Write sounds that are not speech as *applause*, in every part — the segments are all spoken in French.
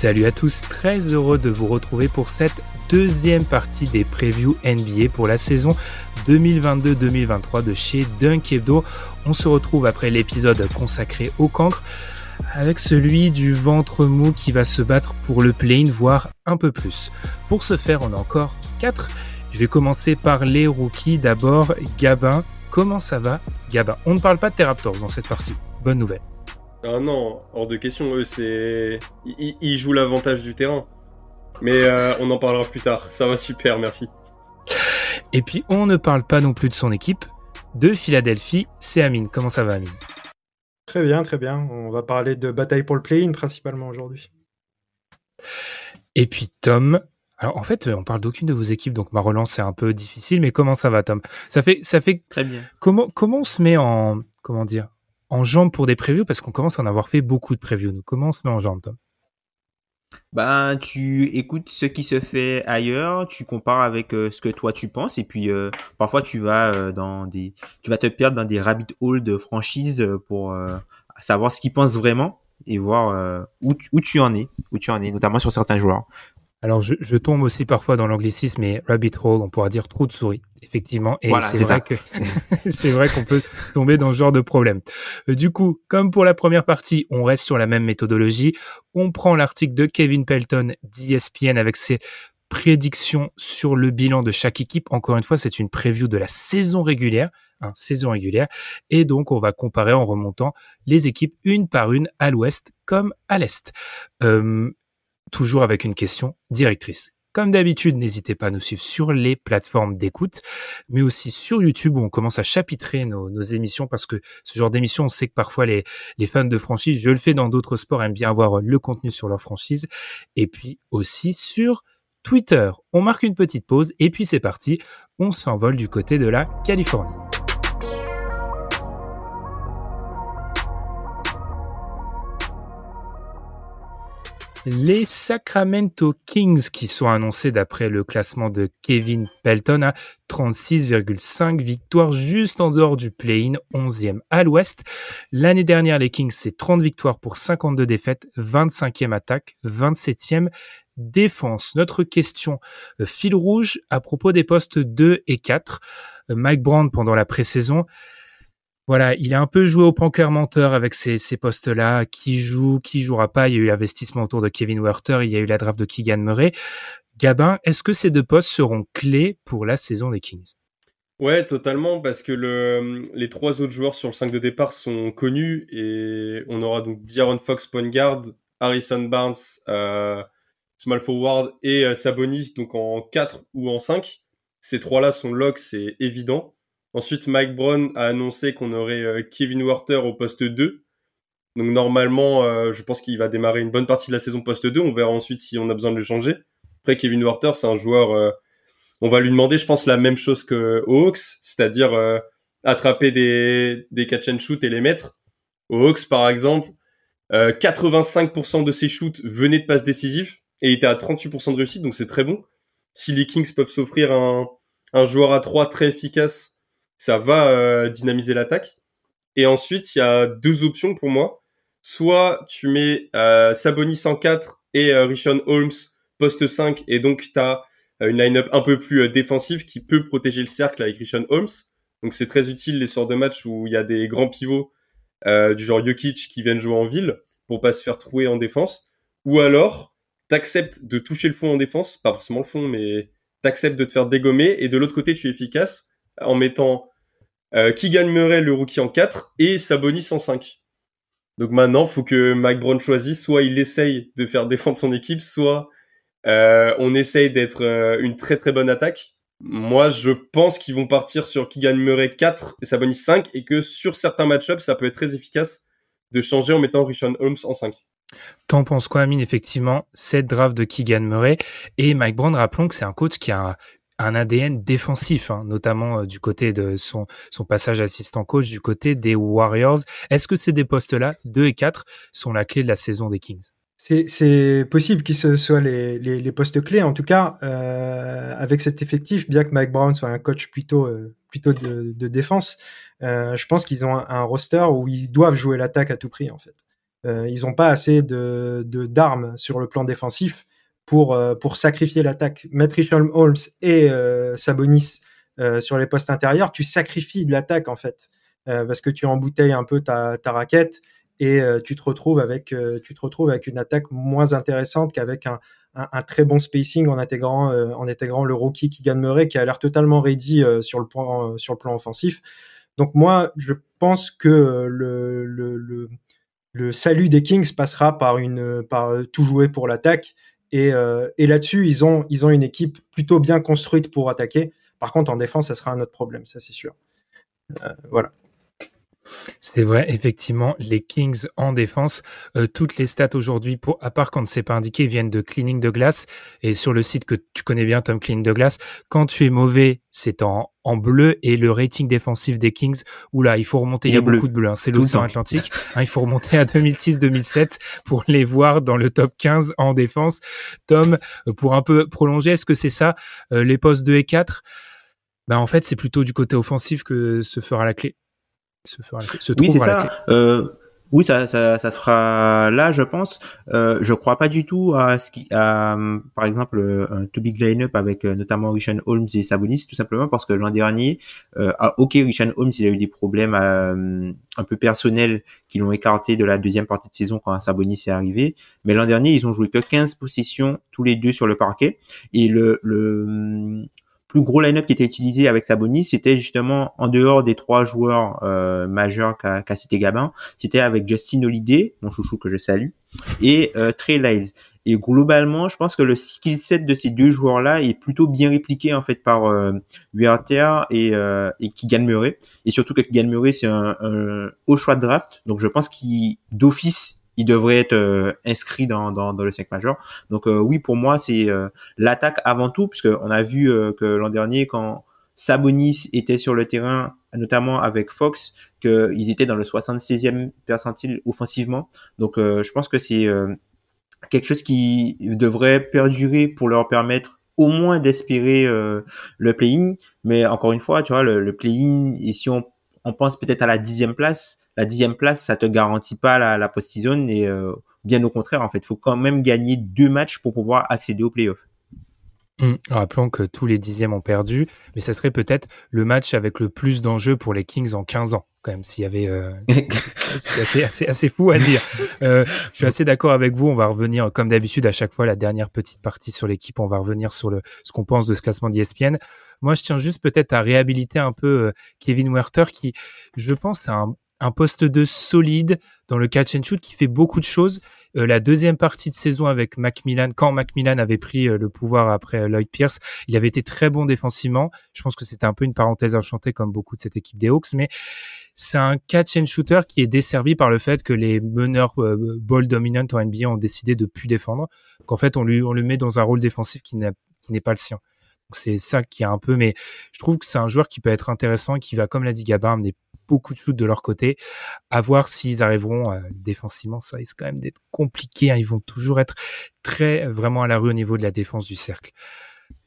Salut à tous, très heureux de vous retrouver pour cette deuxième partie des previews NBA pour la saison 2022-2023 de chez Dunk Hebdo. On se retrouve après l'épisode consacré au cancre avec celui du ventre mou qui va se battre pour le play voire un peu plus. Pour ce faire, on a encore 4. Je vais commencer par les rookies. D'abord, Gabin. Comment ça va, Gabin? On ne parle pas de tes Raptors dans cette partie. Bonne nouvelle. Ah non, hors de question. Eux, c'est. Ils, jouent l'avantage du terrain. Mais euh, on en parlera plus tard. Ça va super, merci. Et puis, on ne parle pas non plus de son équipe. De Philadelphie, c'est Amine. Comment ça va, Amine? Très bien, très bien. On va parler de bataille pour le play-in principalement aujourd'hui. Et puis, Tom. Alors, en fait, on parle d'aucune de vos équipes, donc ma relance c'est un peu difficile. Mais comment ça va, Tom? Ça fait, ça fait. Très bien. Comment, comment on se met en, comment dire, en jambes pour des previews parce qu'on commence à en avoir fait beaucoup de previews. Nous, met en jambes, Tom? Ben, tu écoutes ce qui se fait ailleurs, tu compares avec euh, ce que toi tu penses, et puis euh, parfois tu vas euh, dans des, tu vas te perdre dans des rabbit holes de franchise pour savoir ce qu'ils pensent vraiment et voir où, où tu en es, où tu en es, notamment sur certains joueurs. Alors, je, tombe aussi parfois dans l'anglicisme, mais rabbit hole, on pourra dire trou de souris, effectivement. Et c'est vrai que *laughs* c'est vrai qu'on peut tomber dans ce genre de problème. Euh, du coup, comme pour la première partie, on reste sur la même méthodologie. On prend l'article de Kevin Pelton d'ESPN avec ses prédictions sur le bilan de chaque équipe. Encore une fois, c'est une preview de la saison régulière. Hein, saison régulière. Et donc, on va comparer en remontant les équipes une par une à l'ouest comme à l'est. Euh, toujours avec une question directrice. Comme d'habitude, n'hésitez pas à nous suivre sur les plateformes d'écoute, mais aussi sur YouTube où on commence à chapitrer nos, émissions parce que ce genre d'émission, on sait que parfois les, les fans de franchise, je le fais dans d'autres sports, aiment bien avoir le contenu sur leur franchise. Et puis aussi sur Twitter. On marque une petite pause et puis c'est parti. On s'envole du côté de la Californie. Les Sacramento Kings qui sont annoncés d'après le classement de Kevin Pelton à 36,5 victoires juste en dehors du play-in, 11e à l'ouest. L'année dernière, les Kings, c'est 30 victoires pour 52 défaites, 25e attaque, 27e défense. Notre question euh, fil rouge à propos des postes 2 et 4. Euh, Mike Brand pendant la pré-saison voilà, il a un peu joué au poker menteur avec ces, ces postes-là. Qui joue, qui jouera pas? Il y a eu l'investissement autour de Kevin Werther, il y a eu la draft de Keegan Murray. Gabin, est-ce que ces deux postes seront clés pour la saison des Kings? Ouais, totalement, parce que le, les trois autres joueurs sur le 5 de départ sont connus et on aura donc D'Aaron Fox point guard, Harrison Barnes euh, small forward et euh, Sabonis donc en 4 ou en 5. Ces trois-là sont locks, c'est évident. Ensuite, Mike Brown a annoncé qu'on aurait euh, Kevin Werther au poste 2. Donc normalement, euh, je pense qu'il va démarrer une bonne partie de la saison poste 2. On verra ensuite si on a besoin de le changer. Après, Kevin Werther, c'est un joueur... Euh, on va lui demander, je pense, la même chose que Hawks, c'est-à-dire attraper des, des catch and shoot et les mettre. Aux Hawks, par exemple, 85% de ses shoots venaient de passes décisives et il était à 38% de réussite, donc c'est très bon. Si les Kings peuvent s'offrir un, un joueur à 3 très efficace ça va euh, dynamiser l'attaque. Et ensuite, il y a deux options pour moi. Soit tu mets euh, Sabonis 104 et euh, Richon Holmes poste 5 et donc tu as euh, une line-up un peu plus défensive qui peut protéger le cercle avec Richon Holmes. Donc c'est très utile les sortes de matchs où il y a des grands pivots du genre Jokic qui viennent jouer en ville pour pas se faire trouer en défense. Ou alors, t'acceptes de toucher le fond en défense, pas forcément le fond, mais t'acceptes de te faire dégommer et de l'autre côté tu es efficace en mettant euh, Keegan Murray le rookie en 4 et Sabonis en 5. Donc maintenant, faut que Mike Brown choisisse, soit il essaye de faire *laughs* défendre son équipe, soit euh, on essaye d'être euh, une très très bonne attaque. Moi, je pense qu'ils vont partir sur Keegan Murray 4 et Sabonis 5 et que sur certains match-ups, ça peut être très efficace de changer en mettant Richard Holmes en 5. T'en penses quoi, Amine Effectivement, cette draft de Keegan Murray? Et Mike Brown, rappelons que c'est un coach qui a un ADN défensif, hein, notamment euh, du côté de son, son passage assistant coach du côté des Warriors. Est-ce que ces deux postes-là, 2 et 4, sont la clé de la saison des Kings? C'est possible qu'ils soient les, les, les, postes clés. En tout cas, euh, avec cet effectif, bien que Mike Brown soit un coach plutôt, euh, plutôt de, de défense, euh, je pense qu'ils ont un, un, roster où ils doivent jouer l'attaque à tout prix, en fait. Euh, ils n'ont pas assez de d'armes sur le plan défensif pour, euh, pour sacrifier l'attaque. Mettre Richard Holmes et euh, Sabonis euh, sur les postes intérieurs, tu sacrifies de l'attaque en fait, parce que tu embouteilles un peu ta, raquette et tu te retrouves avec tu te retrouves avec une attaque moins intéressante qu'avec un, un, très bon spacing en intégrant en intégrant le rookie qui gagne Murray qui a l'air totalement ready sur le plan sur le plan offensif. Donc moi je pense que le, le, le, le salut des Kings passera par une par tout jouer pour l'attaque et, euh, et là-dessus, ils ont, ils ont une équipe plutôt bien construite pour attaquer. Par contre, en défense, ça sera un autre problème, ça c'est sûr. Euh, voilà. C'est vrai, effectivement, les Kings en défense, euh, toutes les stats aujourd'hui, pour, à part quand c'est pas indiqué, viennent de cleaning de glace. Et sur le site que tu connais bien, Tom Cleaning de glace, quand tu es mauvais, c'est en, en bleu. Et le rating défensif des Kings, oula, il faut remonter, il y a beaucoup de bleu, hein, c'est l'océan Atlantique, hein, il faut remonter à 2006-2007 pour les voir dans le top 15 en défense. Tom, pour un peu prolonger, est-ce que c'est ça, euh, les postes 2 et 4 ben, en fait, c'est plutôt du côté offensif que se fera la clé oui, c'est ça. Euh, oui, ça, ça, ça sera là, je pense. Euh, je crois pas du tout à ce qui, à, par exemple, un too big line-up avec euh, notamment Richard Holmes et Sabonis, tout simplement parce que l'an dernier, euh, ah, ok, Richard Holmes, il a eu des problèmes euh, un peu personnels qui l'ont écarté de la deuxième partie de saison quand Sabonis est arrivé. Mais l'an dernier, ils ont joué que 15 positions tous les deux sur le parquet et le, le plus gros line-up qui était utilisé avec Sabonis, c'était justement en dehors des trois joueurs euh, majeurs qu'a qu cité Gabin, c'était avec Justin Holiday, mon chouchou que je salue, et euh, Trey Lyles. Et globalement, je pense que le skill set de ces deux joueurs-là est plutôt bien répliqué en fait par euh, et, euh, et Murray. Et surtout que Keegan Murray, c'est un, un haut choix de draft, donc je pense qu'il d'office il devrait être euh, inscrit dans, dans, dans, le 5 majeur. Donc euh, oui, pour moi, c'est euh, l'attaque avant tout, puisque on a vu que l'an dernier, quand Sabonis était sur le terrain, notamment avec Fox, qu'ils étaient dans le 76e percentile offensivement. Donc je pense que c'est quelque chose qui devrait perdurer pour leur permettre au moins d'espérer le play-in. Mais encore une fois, tu vois, le, le play-in, et si on, on pense peut-être à la dixième place, la dixième place, ça te garantit pas la, la post-season et euh, bien au contraire, en fait, il faut quand même gagner deux matchs pour pouvoir accéder aux playoffs. Mmh. Rappelons que tous les dixièmes ont perdu, mais ça serait peut-être le match avec le plus d'enjeux pour les Kings en 15 ans, quand même, s'il y avait... Euh... *laughs* c'est assez, assez, fou à dire. Euh, je suis assez d'accord avec vous, on va revenir, comme d'habitude, à chaque fois, la dernière petite partie sur l'équipe, on va revenir sur le, ce qu'on pense de ce classement d'ESPN. Moi, je tiens juste peut-être à réhabiliter un peu Kevin Werther, qui, je pense, a un, un poste de solide dans le catch and shoot qui fait beaucoup de choses. Euh, la deuxième partie de saison avec Macmillan, quand Macmillan avait pris euh, le pouvoir après euh, Lloyd Pierce, il avait été très bon défensivement. Je pense que c'était un peu une parenthèse enchantée comme beaucoup de cette équipe des Hawks, mais c'est un catch and shooter qui est desservi par le fait que les meneurs ball dominant en NBA ont décidé de plus défendre. Qu'en fait, on lui, on le met dans un rôle défensif qui n'est pas le sien. C'est ça qui est un peu, mais je trouve que c'est un joueur qui peut être intéressant, qui va, comme l'a dit beaucoup de shoots de leur côté. À voir s'ils arriveront euh, défensivement, ça risque quand même d'être compliqué. Hein. Ils vont toujours être très vraiment à la rue au niveau de la défense du cercle.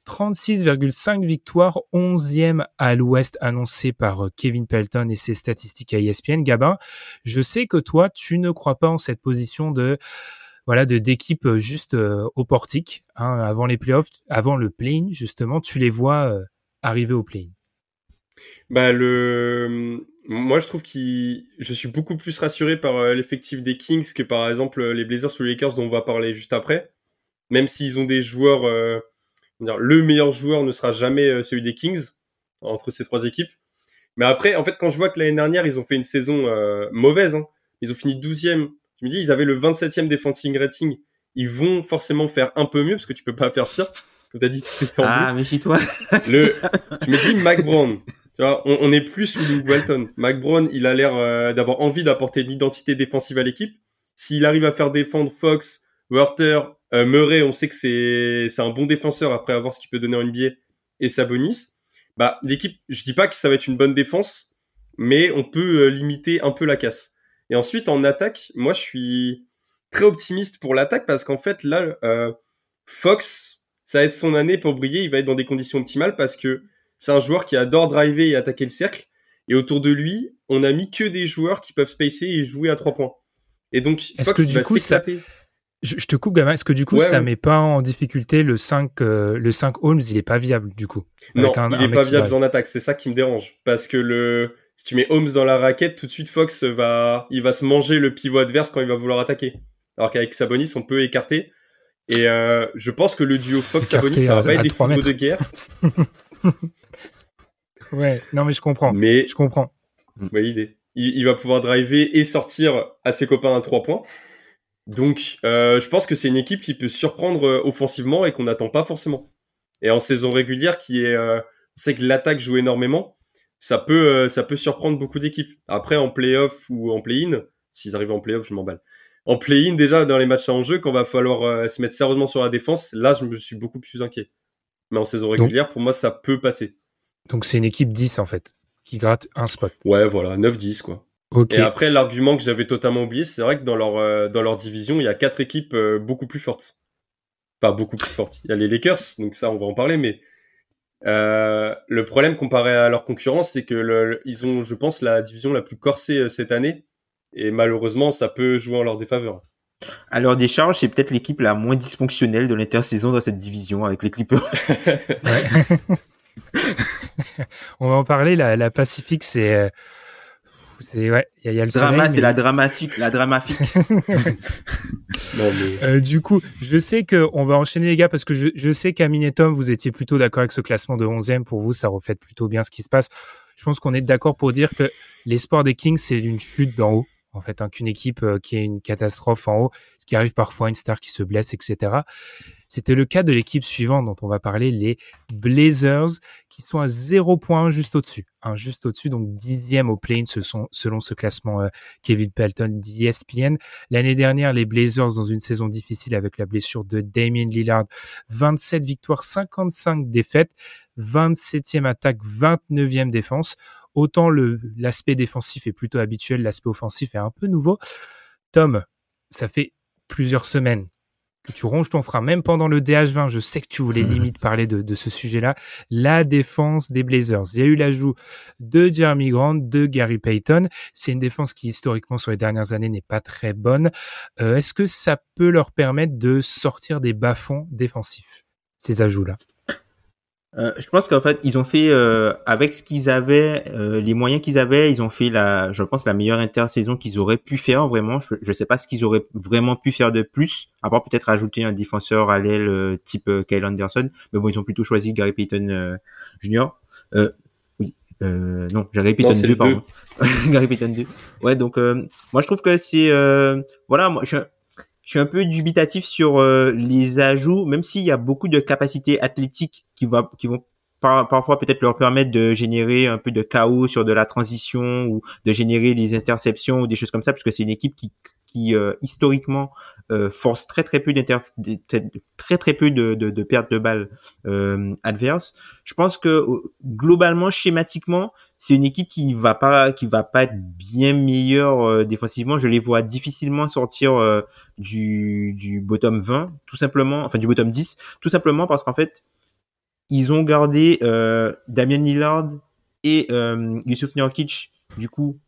36,5 victoires, 11e à l'ouest annoncé par euh, Kevin Pelton et ses statistiques à ESPN. Gabin, je sais que toi, tu ne crois pas en cette position de voilà de d'équipe euh, juste au portique hein, avant les playoffs, avant le play justement, tu les vois arriver au play-in? Bah le moi, je trouve que je suis beaucoup plus rassuré par euh, l'effectif des Kings que par exemple les Blazers ou les Lakers dont on va parler juste après. Même s'ils ont des joueurs, euh, le meilleur joueur ne sera jamais euh, celui des Kings entre ces trois équipes. Mais après, en fait, quand je vois que l'année dernière ils ont fait une saison mauvaise, hein, Ils ont fini 12e. Je me dis, ils avaient le 27e defending rating. Ils vont forcément faire un peu mieux parce que tu peux pas faire pire. Comme t'as dit, tout était en Ah, méfie-toi. Le, je me dis, Mac Brown. On, est plus sous Luke Walton. *laughs* Mac Brown, il a l'air euh, d'avoir envie d'apporter une identité défensive à l'équipe. S'il arrive à faire défendre Fox, Werther, euh, Murray, on sait que c'est c'est un bon défenseur après avoir ce qu'il peut donner en NBA et Sabonis. Bah l'équipe, je dis pas que ça va être une bonne défense, mais on peut euh, limiter un peu la casse. Et ensuite en attaque, moi je suis très optimiste pour l'attaque parce qu'en fait là, euh, Fox, ça va être son année pour briller. Il va être dans des conditions optimales parce que c'est un joueur qui adore driver et attaquer le cercle. Et autour de lui, on a mis que des joueurs qui peuvent spacer et jouer à trois points. Et donc Fox que, du va coup, ça-. Je, je te coupe, gamin. Est-ce que du coup, Ouais, ça ouais. met pas en difficulté le 5, euh, le 5 Holmes, il est pas viable, du coup. Non, un- il est pas viable en attaque. C'est ça qui me dérange. Parce que le, si tu mets Holmes dans la raquette, tout de suite Fox va, il va se manger le pivot adverse quand il va vouloir attaquer. Alors qu'avec Sabonis, on peut écarter. Et euh, je pense que le duo Fox-Sabonis, ça va pas être des footballs de guerre. *laughs* *laughs* Ouais, non, mais je comprends. Mais, Je comprends. ouais, l'idée. Il, il va pouvoir driver et sortir à ses copains à trois points. Donc, euh, je pense que c'est une équipe qui peut surprendre euh, offensivement et qu'on n'attend pas forcément. Et en saison régulière, qui est, euh, on sait que l'attaque joue énormément, ça peut, euh, ça peut surprendre beaucoup d'équipes. Après, en playoff ou en play-in, s'ils arrivent en playoff, je m'emballe. En play-in, déjà, dans les matchs à enjeu, quand va falloir euh, se mettre sérieusement sur la défense, là, je me suis beaucoup plus inquiet. Mais en saison régulière, pour moi, ça peut passer. Donc, c'est une équipe 10, en fait, qui gratte un spot. Ouais, voilà, 9-10, quoi. Et après, l'argument que j'avais totalement oublié, c'est vrai que dans leur, euh, dans leur division, il y a quatre équipes euh, beaucoup plus fortes. Enfin, beaucoup plus fortes. Il y a les Lakers, donc ça, on va en parler, mais euh, le problème comparé à leur concurrence, c'est que le- le- ils ont, je pense, la division la plus corsée cette année. Et malheureusement, ça peut jouer en leur défaveur. À l'heure des charges, c'est peut-être l'équipe la moins dysfonctionnelle de l'intersaison dans cette division avec les Clippers. *laughs* Ouais. *laughs* On va en parler. La, la Pacifique, c'est, euh, c'est ouais, il y, a- il y a le Drama, c'est mais- la dramatique, la dramatique. *laughs* Mais... Euh, du coup, je sais que on va enchaîner les gars parce que je, je sais qu'Amine et Tom, vous étiez plutôt d'accord avec ce classement de 11e. Pour vous, ça reflète plutôt bien ce qui se passe. Je pense qu'on est d'accord pour dire que l'espoir des Kings, c'est une chute d'en haut. En fait, hein, qu'une équipe euh, qui est une catastrophe en haut, ce qui arrive parfois, une star qui se blesse, etc. C'était le cas de l'équipe suivante dont on va parler, les Blazers, qui sont à 0 points juste au-dessus. Hein, juste au-dessus, donc dixième au play-in selon ce classement euh, Kevin Pelton d'ESPN. L'année dernière, les Blazers, dans une saison difficile avec la blessure de Damien Lillard, 27 victoires, 55 défaites, 27e attaque, 29e défense. Autant l'aspect défensif est plutôt habituel, l'aspect offensif est un peu nouveau. Tom, ça fait plusieurs semaines que tu ronges ton frein, même pendant le DH20, je sais que tu voulais *laughs* limite parler de, de ce sujet-là, la défense des Blazers. Il y a eu l'ajout de Jeremy Grant, de Gary Payton. C'est une défense qui, historiquement, sur les dernières années, n'est pas très bonne. Euh, Est-ce que ça peut leur permettre de sortir des bas-fonds défensifs, ces ajouts-là? Euh, je pense qu'en fait, ils ont fait euh, avec ce qu'ils avaient, euh, les moyens qu'ils avaient, ils ont fait la, je pense, la meilleure intersaison qu'ils auraient pu faire. Vraiment, je, je sais pas ce qu'ils auraient vraiment pu faire de plus, à part peut-être ajouter un défenseur à l'aile euh, type euh, Kyle Anderson. Mais bon, ils ont plutôt choisi Gary Payton euh, Jr. Euh, oui, euh, non, Gary Payton c'est 2, le pardon. *laughs* Gary Payton 2. Ouais, donc euh, moi je trouve que c'est, euh, voilà, moi je je suis un peu dubitatif sur euh, les ajouts, même s'il y a beaucoup de capacités athlétiques qui, qui vont par, parfois peut-être leur permettre de générer un peu de chaos sur de la transition ou de générer des interceptions ou des choses comme ça, puisque c'est une équipe qui, qui euh, historiquement euh, force très très peu très très peu de, de, de pertes de balles euh, adverses. Je pense que globalement, schématiquement, c'est une équipe qui va pas qui va pas être bien meilleure euh, défensivement. Je les vois difficilement sortir euh, du, du bottom 20, tout simplement, enfin du bottom 10, tout simplement parce qu'en fait, ils ont gardé euh, Damien Lillard et Yusuf Nurkic, du coup,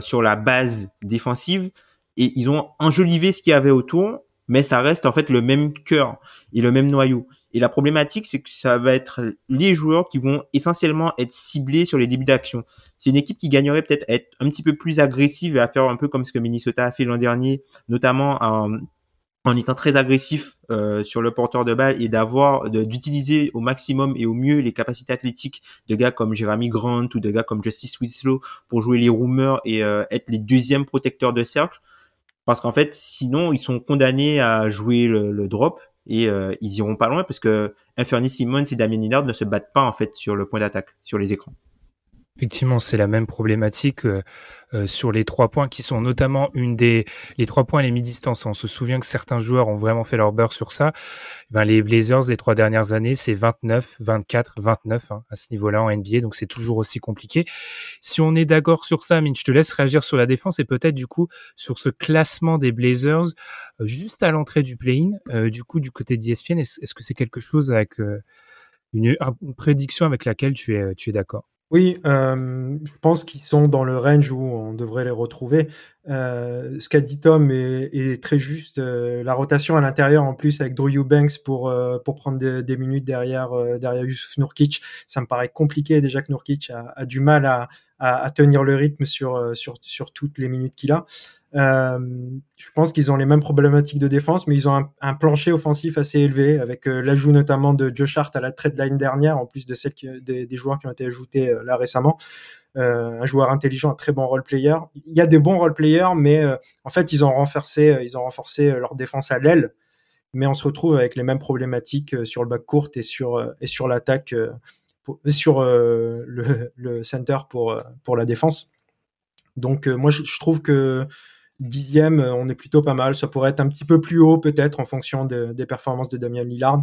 sur la base défensive, et ils ont enjolivé ce qu'il y avait autour, mais ça reste en fait le même cœur et le même noyau. Et la problématique, c'est que ça va être les joueurs qui vont essentiellement être ciblés sur les débuts d'action. C'est une équipe qui gagnerait peut-être à être un petit peu plus agressive et à faire un peu comme ce que Minnesota a fait l'an dernier, notamment en, étant très agressif euh, sur le porteur de balle et d'avoir d'utiliser au maximum et au mieux les capacités athlétiques de gars comme Jeremy Grant ou de gars comme Justice Winslow pour jouer les roomers et euh, être les deuxièmes protecteurs de cercle parce qu'en fait sinon ils sont condamnés à jouer le, drop et euh, ils iront pas loin parce que Anthony Simmons et Damien Lillard ne se battent pas en fait sur le point d'attaque sur les écrans. Effectivement, c'est la même problématique euh, euh, sur les trois points qui sont notamment une des les trois points à les mi-distance. On se souvient que certains joueurs ont vraiment fait leur beurre sur ça. Ben, les Blazers les trois dernières années, c'est 29, 24, 29 à ce niveau-là en NBA, donc c'est toujours aussi compliqué. Si on est d'accord sur ça, Min, je te laisse réagir sur la défense et peut-être du coup sur ce classement des Blazers euh, juste à l'entrée du play-in. du coup, du côté d'ESPN, est-ce que c'est quelque chose avec une, une prédiction avec laquelle tu es tu es d'accord? Oui, euh, je pense qu'ils sont dans le range où on devrait les retrouver. Euh, ce qu'a dit Tom est, très juste. Euh, la rotation à l'intérieur, en plus, avec Drew Eubanks pour, pour prendre des, minutes derrière, derrière Yusuf Nurkic, ça me paraît compliqué. Déjà que Nurkic a, du mal à, à, tenir le rythme sur, sur, sur toutes les minutes qu'il a. Euh, je pense qu'ils ont les mêmes problématiques de défense, mais ils ont un, plancher offensif assez élevé, avec euh, l'ajout notamment de Josh Hart à la trade line dernière, en plus de celle des, joueurs qui ont été ajoutés euh, là récemment. Un joueur intelligent, un très bon role player. Il y a des bons role players, mais en fait, ils ont renforcé, ils ont renforcé leur défense à l'aile. Mais on se retrouve avec les mêmes problématiques sur le back court et sur, et sur l'attaque, sur le, *laughs* le, center pour, pour la défense. Donc, moi, je trouve que dixième, euh, on est plutôt pas mal. Ça pourrait être un petit peu plus haut peut-être en fonction des performances de Damien Lillard,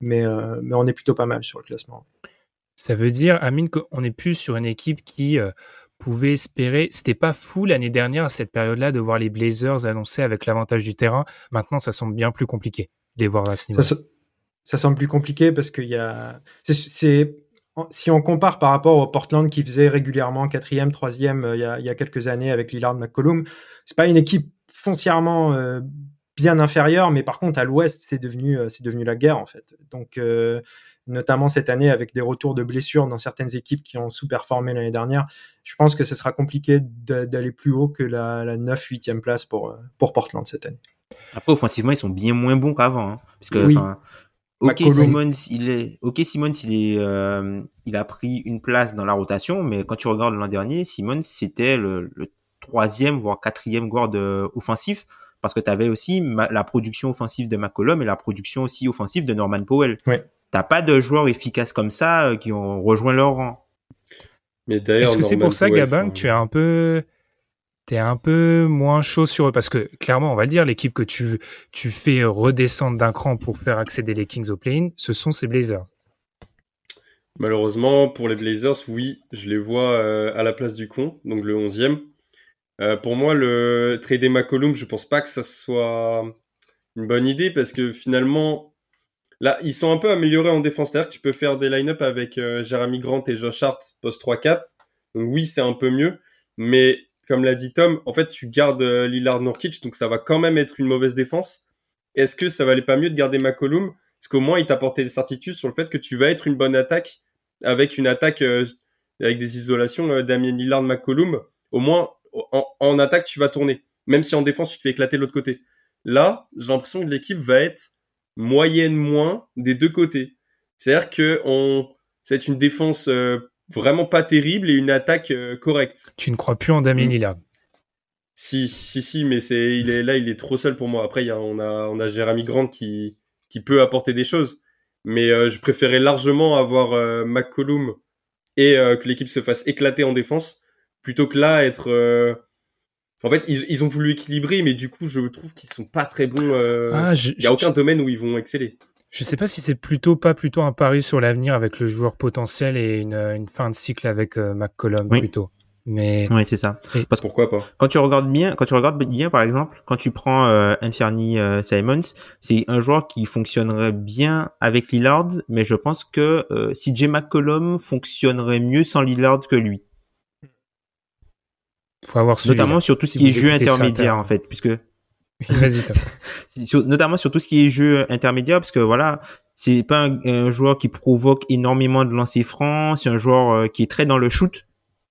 mais, euh, mais on est plutôt pas mal sur le classement. Ça veut dire, Amine, qu'on est plus sur une équipe qui euh, pouvait espérer. C'était pas fou l'année dernière à cette période-là de voir les Blazers annoncer avec l'avantage du terrain. Maintenant, ça semble bien plus compliqué de les voir à ce niveau. Ça, ça semble plus compliqué parce qu'il y a. C'est si on compare par rapport au Portland qui faisait régulièrement quatrième, troisième euh, il, y a, quelques années avec Lillard McCollum, c'est pas une équipe foncièrement euh, bien inférieure, mais par contre à l'Ouest c'est devenu euh, c'est devenu la guerre en fait. Donc notamment cette année avec des retours de blessures dans certaines équipes qui ont sous-performé l'année dernière, je pense que ce sera compliqué d'aller plus haut que la, la 9-8e place pour, pour Portland cette année. Après, offensivement, ils sont bien moins bons qu'avant. Hein, parce que, Ok Simmons, il est ok Simmons, il est euh, il a pris une place dans la rotation, mais quand tu regardes l'an dernier, Simmons c'était le, troisième voire quatrième guard euh, offensif parce que tu avais aussi la production offensive de McCollum et la production aussi offensive de Norman Powell. Ouais. T'as pas de joueurs efficaces comme ça euh, qui ont rejoint leur rang. Mais d'ailleurs, est-ce que c'est pour ça, Gabin, que tu es un peu t'es un peu moins chaud sur eux? Parce que clairement, on va dire, l'équipe que tu, tu fais redescendre d'un cran pour faire accéder les Kings au play-in, ce sont ces Blazers. Malheureusement, pour les Blazers, oui, je les vois euh, à la place du con, donc le 11e. Euh, pour moi, le trader McCollum, je pense pas que ça soit une bonne idée parce que finalement, là, ils sont un peu améliorés en défense. C'est-à-dire que tu peux faire des line-up avec euh, Jeremy Grant et Josh Hart post 3-4. Donc oui, c'est un peu mieux. Mais comme l'a dit Tom, en fait, tu gardes euh, Lillard Nurkic, donc ça va quand même être une mauvaise défense. Est-ce que ça valait pas mieux de garder McCollum? Parce qu'au moins, il t'apportait des certitudes sur le fait que tu vas être une bonne attaque avec une attaque euh, avec des isolations euh, Damien Lillard, McCollum. Au moins, en, attaque, tu vas tourner. Même si en défense, tu te fais éclater de l'autre côté. Là, j'ai l'impression que l'équipe va être moyenne moins des deux côtés. C'est-à-dire que on, c'est une défense vraiment pas terrible et une attaque euh, correcte. Tu ne crois plus en Damien mm. Lillard Si, si, si, mais c'est, il est là, il est trop seul pour moi. Après, y a, on a, on a Jérémy Grant qui, qui peut apporter des choses, mais euh, je préférais largement avoir euh, McCollum et que l'équipe se fasse éclater en défense plutôt que là être. En fait, ils, ils, ont voulu équilibrer, mais du coup, je trouve qu'ils sont pas très bons. Ah, il y a aucun domaine où ils vont exceller. Je sais pas si c'est plutôt pas plutôt un pari sur l'avenir avec le joueur potentiel et une, une fin de cycle avec euh, McCollum plutôt. Mais oui, c'est ça. Parce pourquoi pas? Quand tu regardes bien, quand tu regardes bien, par exemple, quand tu prends euh, euh Simons, c'est un joueur qui fonctionnerait bien avec Lillard, mais je pense que euh, CJ McCollum fonctionnerait mieux sans Lillard que lui. Faut avoir notamment sur tout ce qui est jeu intermédiaire en fait, puisque *laughs* Notamment sur tout ce qui est jeu intermédiaire, parce que voilà, c'est pas un, joueur qui provoque énormément de lancers francs, c'est un joueur euh, qui est très dans le shoot.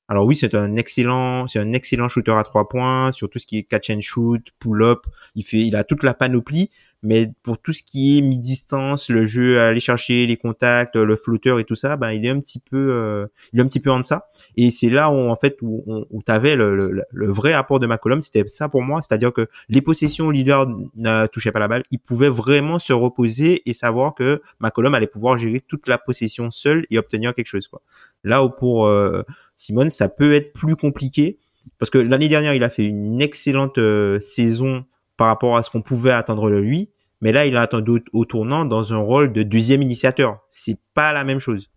Alors oui, c'est un excellent, c'est un excellent shooter à trois points sur tout ce qui est catch and shoot, pull up. Il fait, il a toute la panoplie. Mais pour tout ce qui est mi-distance, le jeu, aller chercher les contacts, le flotteur et tout ça, ben il est un petit peu, euh, il est un petit peu en deçà. Et c'est là où en fait où, où, tu avais le, le, vrai apport de McCollum, c'était ça pour moi, c'est-à-dire que les possessions leader ne touchaient pas la balle, il pouvait vraiment se reposer et savoir que McCollum allait pouvoir gérer toute la possession seul et obtenir quelque chose quoi. Là où pour euh, Simone, ça peut être plus compliqué parce que l'année dernière, il a fait une excellente euh, saison par rapport à ce qu'on pouvait attendre de lui. Mais là, il a attendu au tournant dans un rôle de deuxième initiateur. C'est pas la même chose.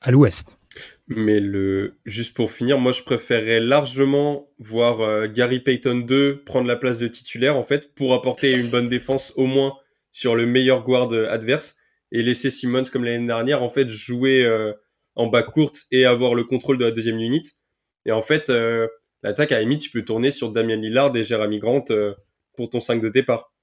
À l'ouest. Mais le, juste pour finir, moi, je préférerais largement voir euh, Gary Payton 2 prendre la place de titulaire, en fait, pour apporter une bonne défense au moins sur le meilleur guard adverse et laisser Simmons, comme l'année dernière, en fait, jouer euh, en bas courte et avoir le contrôle de la deuxième unité. Et en fait, euh, l'attaque, à la limite, tu peux tourner sur Damien Lillard et Jeremy Grant pour ton 5 de départ.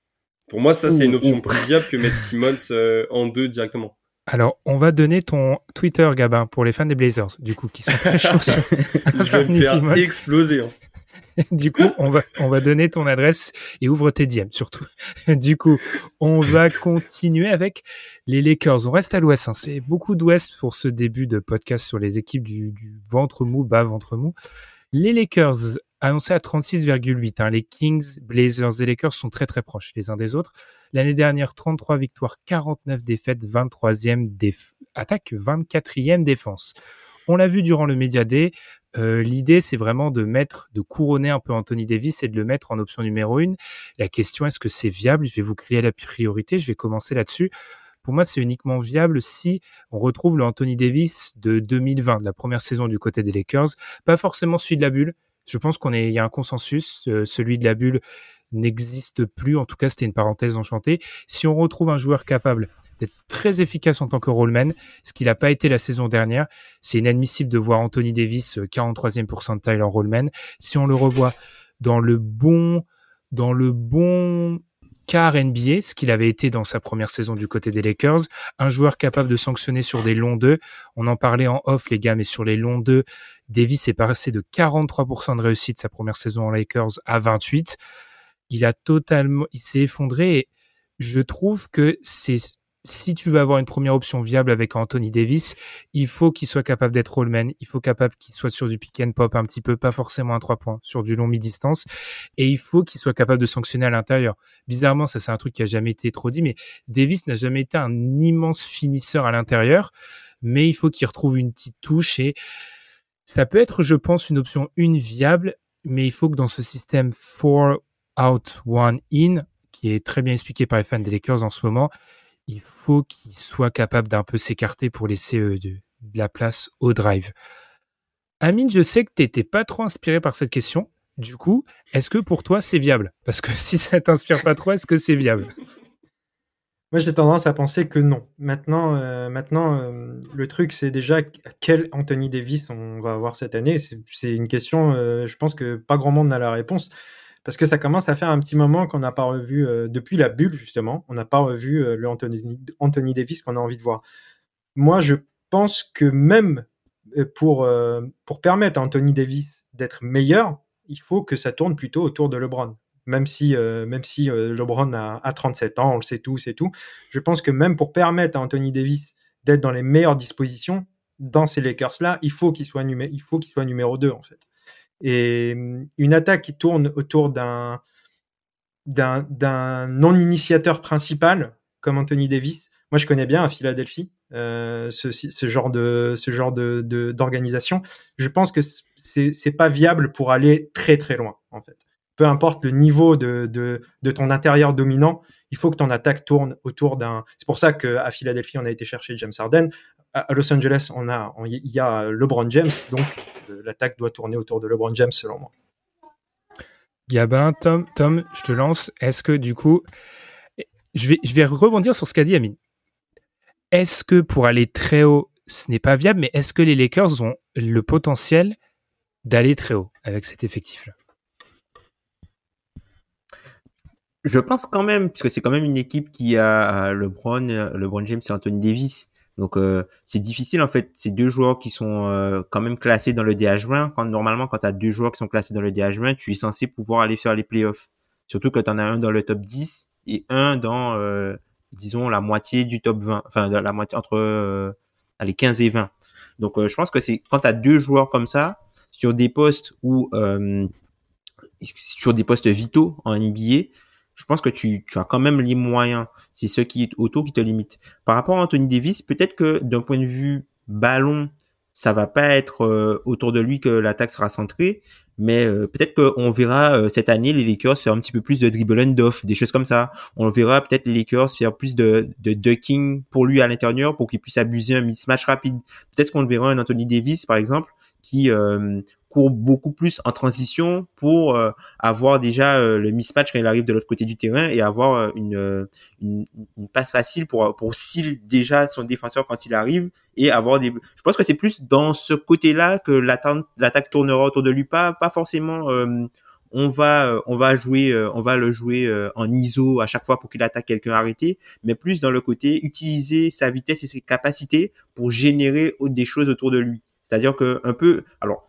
Pour moi, ça, c'est une option plus viable que mettre Simmons euh, en deux directement. Alors, on va donner ton Twitter, Gabin, pour les fans des Blazers, du coup, qui sont *laughs* très chauds. *laughs* Je vais me faire exploser. Hein. *laughs* du coup, on va, on va donner ton adresse et ouvre tes DM, surtout. du coup, on va continuer avec les Lakers. On reste à l'ouest. Hein. C'est beaucoup d'ouest pour ce début de podcast sur les équipes du, du ventre mou, bas ventre mou. Les Lakers annoncé à 36,8. Hein. Les Kings, Blazers et Lakers sont très très proches les uns des autres. L'année dernière, 33 victoires, 49 défaites, 23e déf attaque, 24e défense. On l'a vu durant le Media Day. Euh, L'idée, c'est vraiment de mettre, de couronner un peu Anthony Davis et de le mettre en option numéro une. La question, est-ce que c'est viable? Je vais vous crier la priorité. Je vais commencer là-dessus. Pour moi, c'est uniquement viable si on retrouve le Anthony Davis de 2020, de la première saison du côté des Lakers. Pas forcément celui de la bulle, je pense qu'on est, il y a un consensus. Euh, celui de la bulle n'existe plus. En tout cas, c'était une parenthèse enchantée. Si on retrouve un joueur capable d'être très efficace en tant que rollman, ce qu'il n'a pas été la saison dernière, c'est inadmissible de voir Anthony Davis 43e pourcentile en rollman. Si on le revoit dans le bon, dans le bon quart NBA, ce qu'il avait été dans sa première saison du côté des Lakers, un joueur capable de sanctionner sur des longs 2. On en parlait en off, les gars, mais sur les longs 2, Davis est passé de 43% de réussite sa première saison en Lakers à 28. Il a totalement, il s'est effondré et je trouve que c'est si tu veux avoir une première option viable avec Anthony Davis, il faut qu'il soit capable d'être rollman, il faut capable qu'il soit sur du pick and pop un petit peu, pas forcément un 3 points, sur du long mi-distance, et il faut qu'il soit capable de sanctionner à l'intérieur. Bizarrement, ça c'est un truc qui a jamais été trop dit, mais Davis n'a jamais été un immense finisseur à l'intérieur, mais il faut qu'il retrouve une petite touche et ça peut être, je pense, une option une viable, mais il faut que dans ce système 4 out, 1 in, qui est très bien expliqué par les fans des Lakers en ce moment, il faut qu'il soit capable d'un peu s'écarter pour laisser euh, de, la place au drive. Amine, je sais que tu n'étais pas trop inspiré par cette question. Du coup, est-ce que pour toi c'est viable? Parce que *laughs* si ça t'inspire pas trop, est-ce que c'est viable? Moi, j'ai tendance à penser que non. Maintenant, euh, maintenant euh, le truc, c'est déjà quel Anthony Davis on va avoir cette année. C'est une question, je pense que pas grand monde n'a la réponse. Parce que ça commence à faire un petit moment qu'on n'a pas revu, depuis la bulle, justement, on n'a pas revu le Anthony, Davis qu'on a envie de voir. Moi, je pense que même pour, pour permettre à Anthony Davis d'être meilleur, il faut que ça tourne plutôt autour de LeBron même si, euh, même euh, LeBron a, 37 ans, on le sait tous et tout. Je pense que même pour permettre à Anthony Davis d'être dans les meilleures dispositions dans ces Lakers-là, il faut qu'il soit, il faut qu'il soit numéro 2 en fait. Et hum, une attaque qui tourne autour d'un non-initiateur principal comme Anthony Davis. Moi, je connais bien à Philadelphie euh, ce, genre de ce genre d'organisation. Je pense que c'est pas viable pour aller très très loin en fait peu importe le niveau de, de, ton intérieur dominant, il faut que ton attaque tourne autour d'un. C'est pour ça qu'à Philadelphie, on a été chercher James Harden. À Los Angeles, on a, il y a LeBron James, donc euh, l'attaque doit tourner autour de LeBron James, selon moi. Gabin, Tom, Tom, je te lance. Est-ce que du coup, je vais, je vais rebondir sur ce qu'a dit Amine. Est-ce que pour aller très haut, ce n'est pas viable, mais est-ce que les Lakers ont le potentiel d'aller très haut avec cet effectif-là? Je pense quand même, puisque c'est quand même une équipe qui a LeBron, LeBron James et Anthony Davis. Donc euh, c'est difficile en fait. Ces deux joueurs qui sont euh, quand même classés dans le DH20. Quand normalement quand tu as deux joueurs qui sont classés dans le DH20, tu es censé pouvoir aller faire les playoffs. Surtout quand tu en as un dans le top 10 et un dans euh, disons la moitié du top 20, enfin la moitié entre les 15 et 20. Donc je pense que c'est quand tu as deux joueurs comme ça sur des postes où sur des postes vitaux en NBA, je pense que tu, tu as quand même les moyens. C'est ce qui est auto qui te limite. Par rapport à Anthony Davis, peut-être que d'un point de vue ballon, ça va pas être euh, autour de lui que l'attaque sera centrée, mais euh, peut-être qu'on verra euh, cette année les Lakers faire un petit peu plus de dribble and off, des choses comme ça. On verra peut-être les Lakers faire plus de, ducking pour lui à l'intérieur pour qu'il puisse abuser un mismatch rapide. Peut-être qu'on verra un Anthony Davis par exemple qui court beaucoup plus en transition pour euh, avoir déjà euh, le mismatch quand il arrive de l'autre côté du terrain et avoir euh, une, une, une, passe facile pour pour seal déjà son défenseur quand il arrive et avoir des je pense que c'est plus dans ce côté-là que l'attaque tournera autour de lui. Pas pas forcément on va on va jouer on va le jouer en ISO à chaque fois pour qu'il attaque quelqu'un arrêté mais plus dans le côté utiliser sa vitesse et ses capacités pour générer des choses autour de lui c'est-à-dire que un peu alors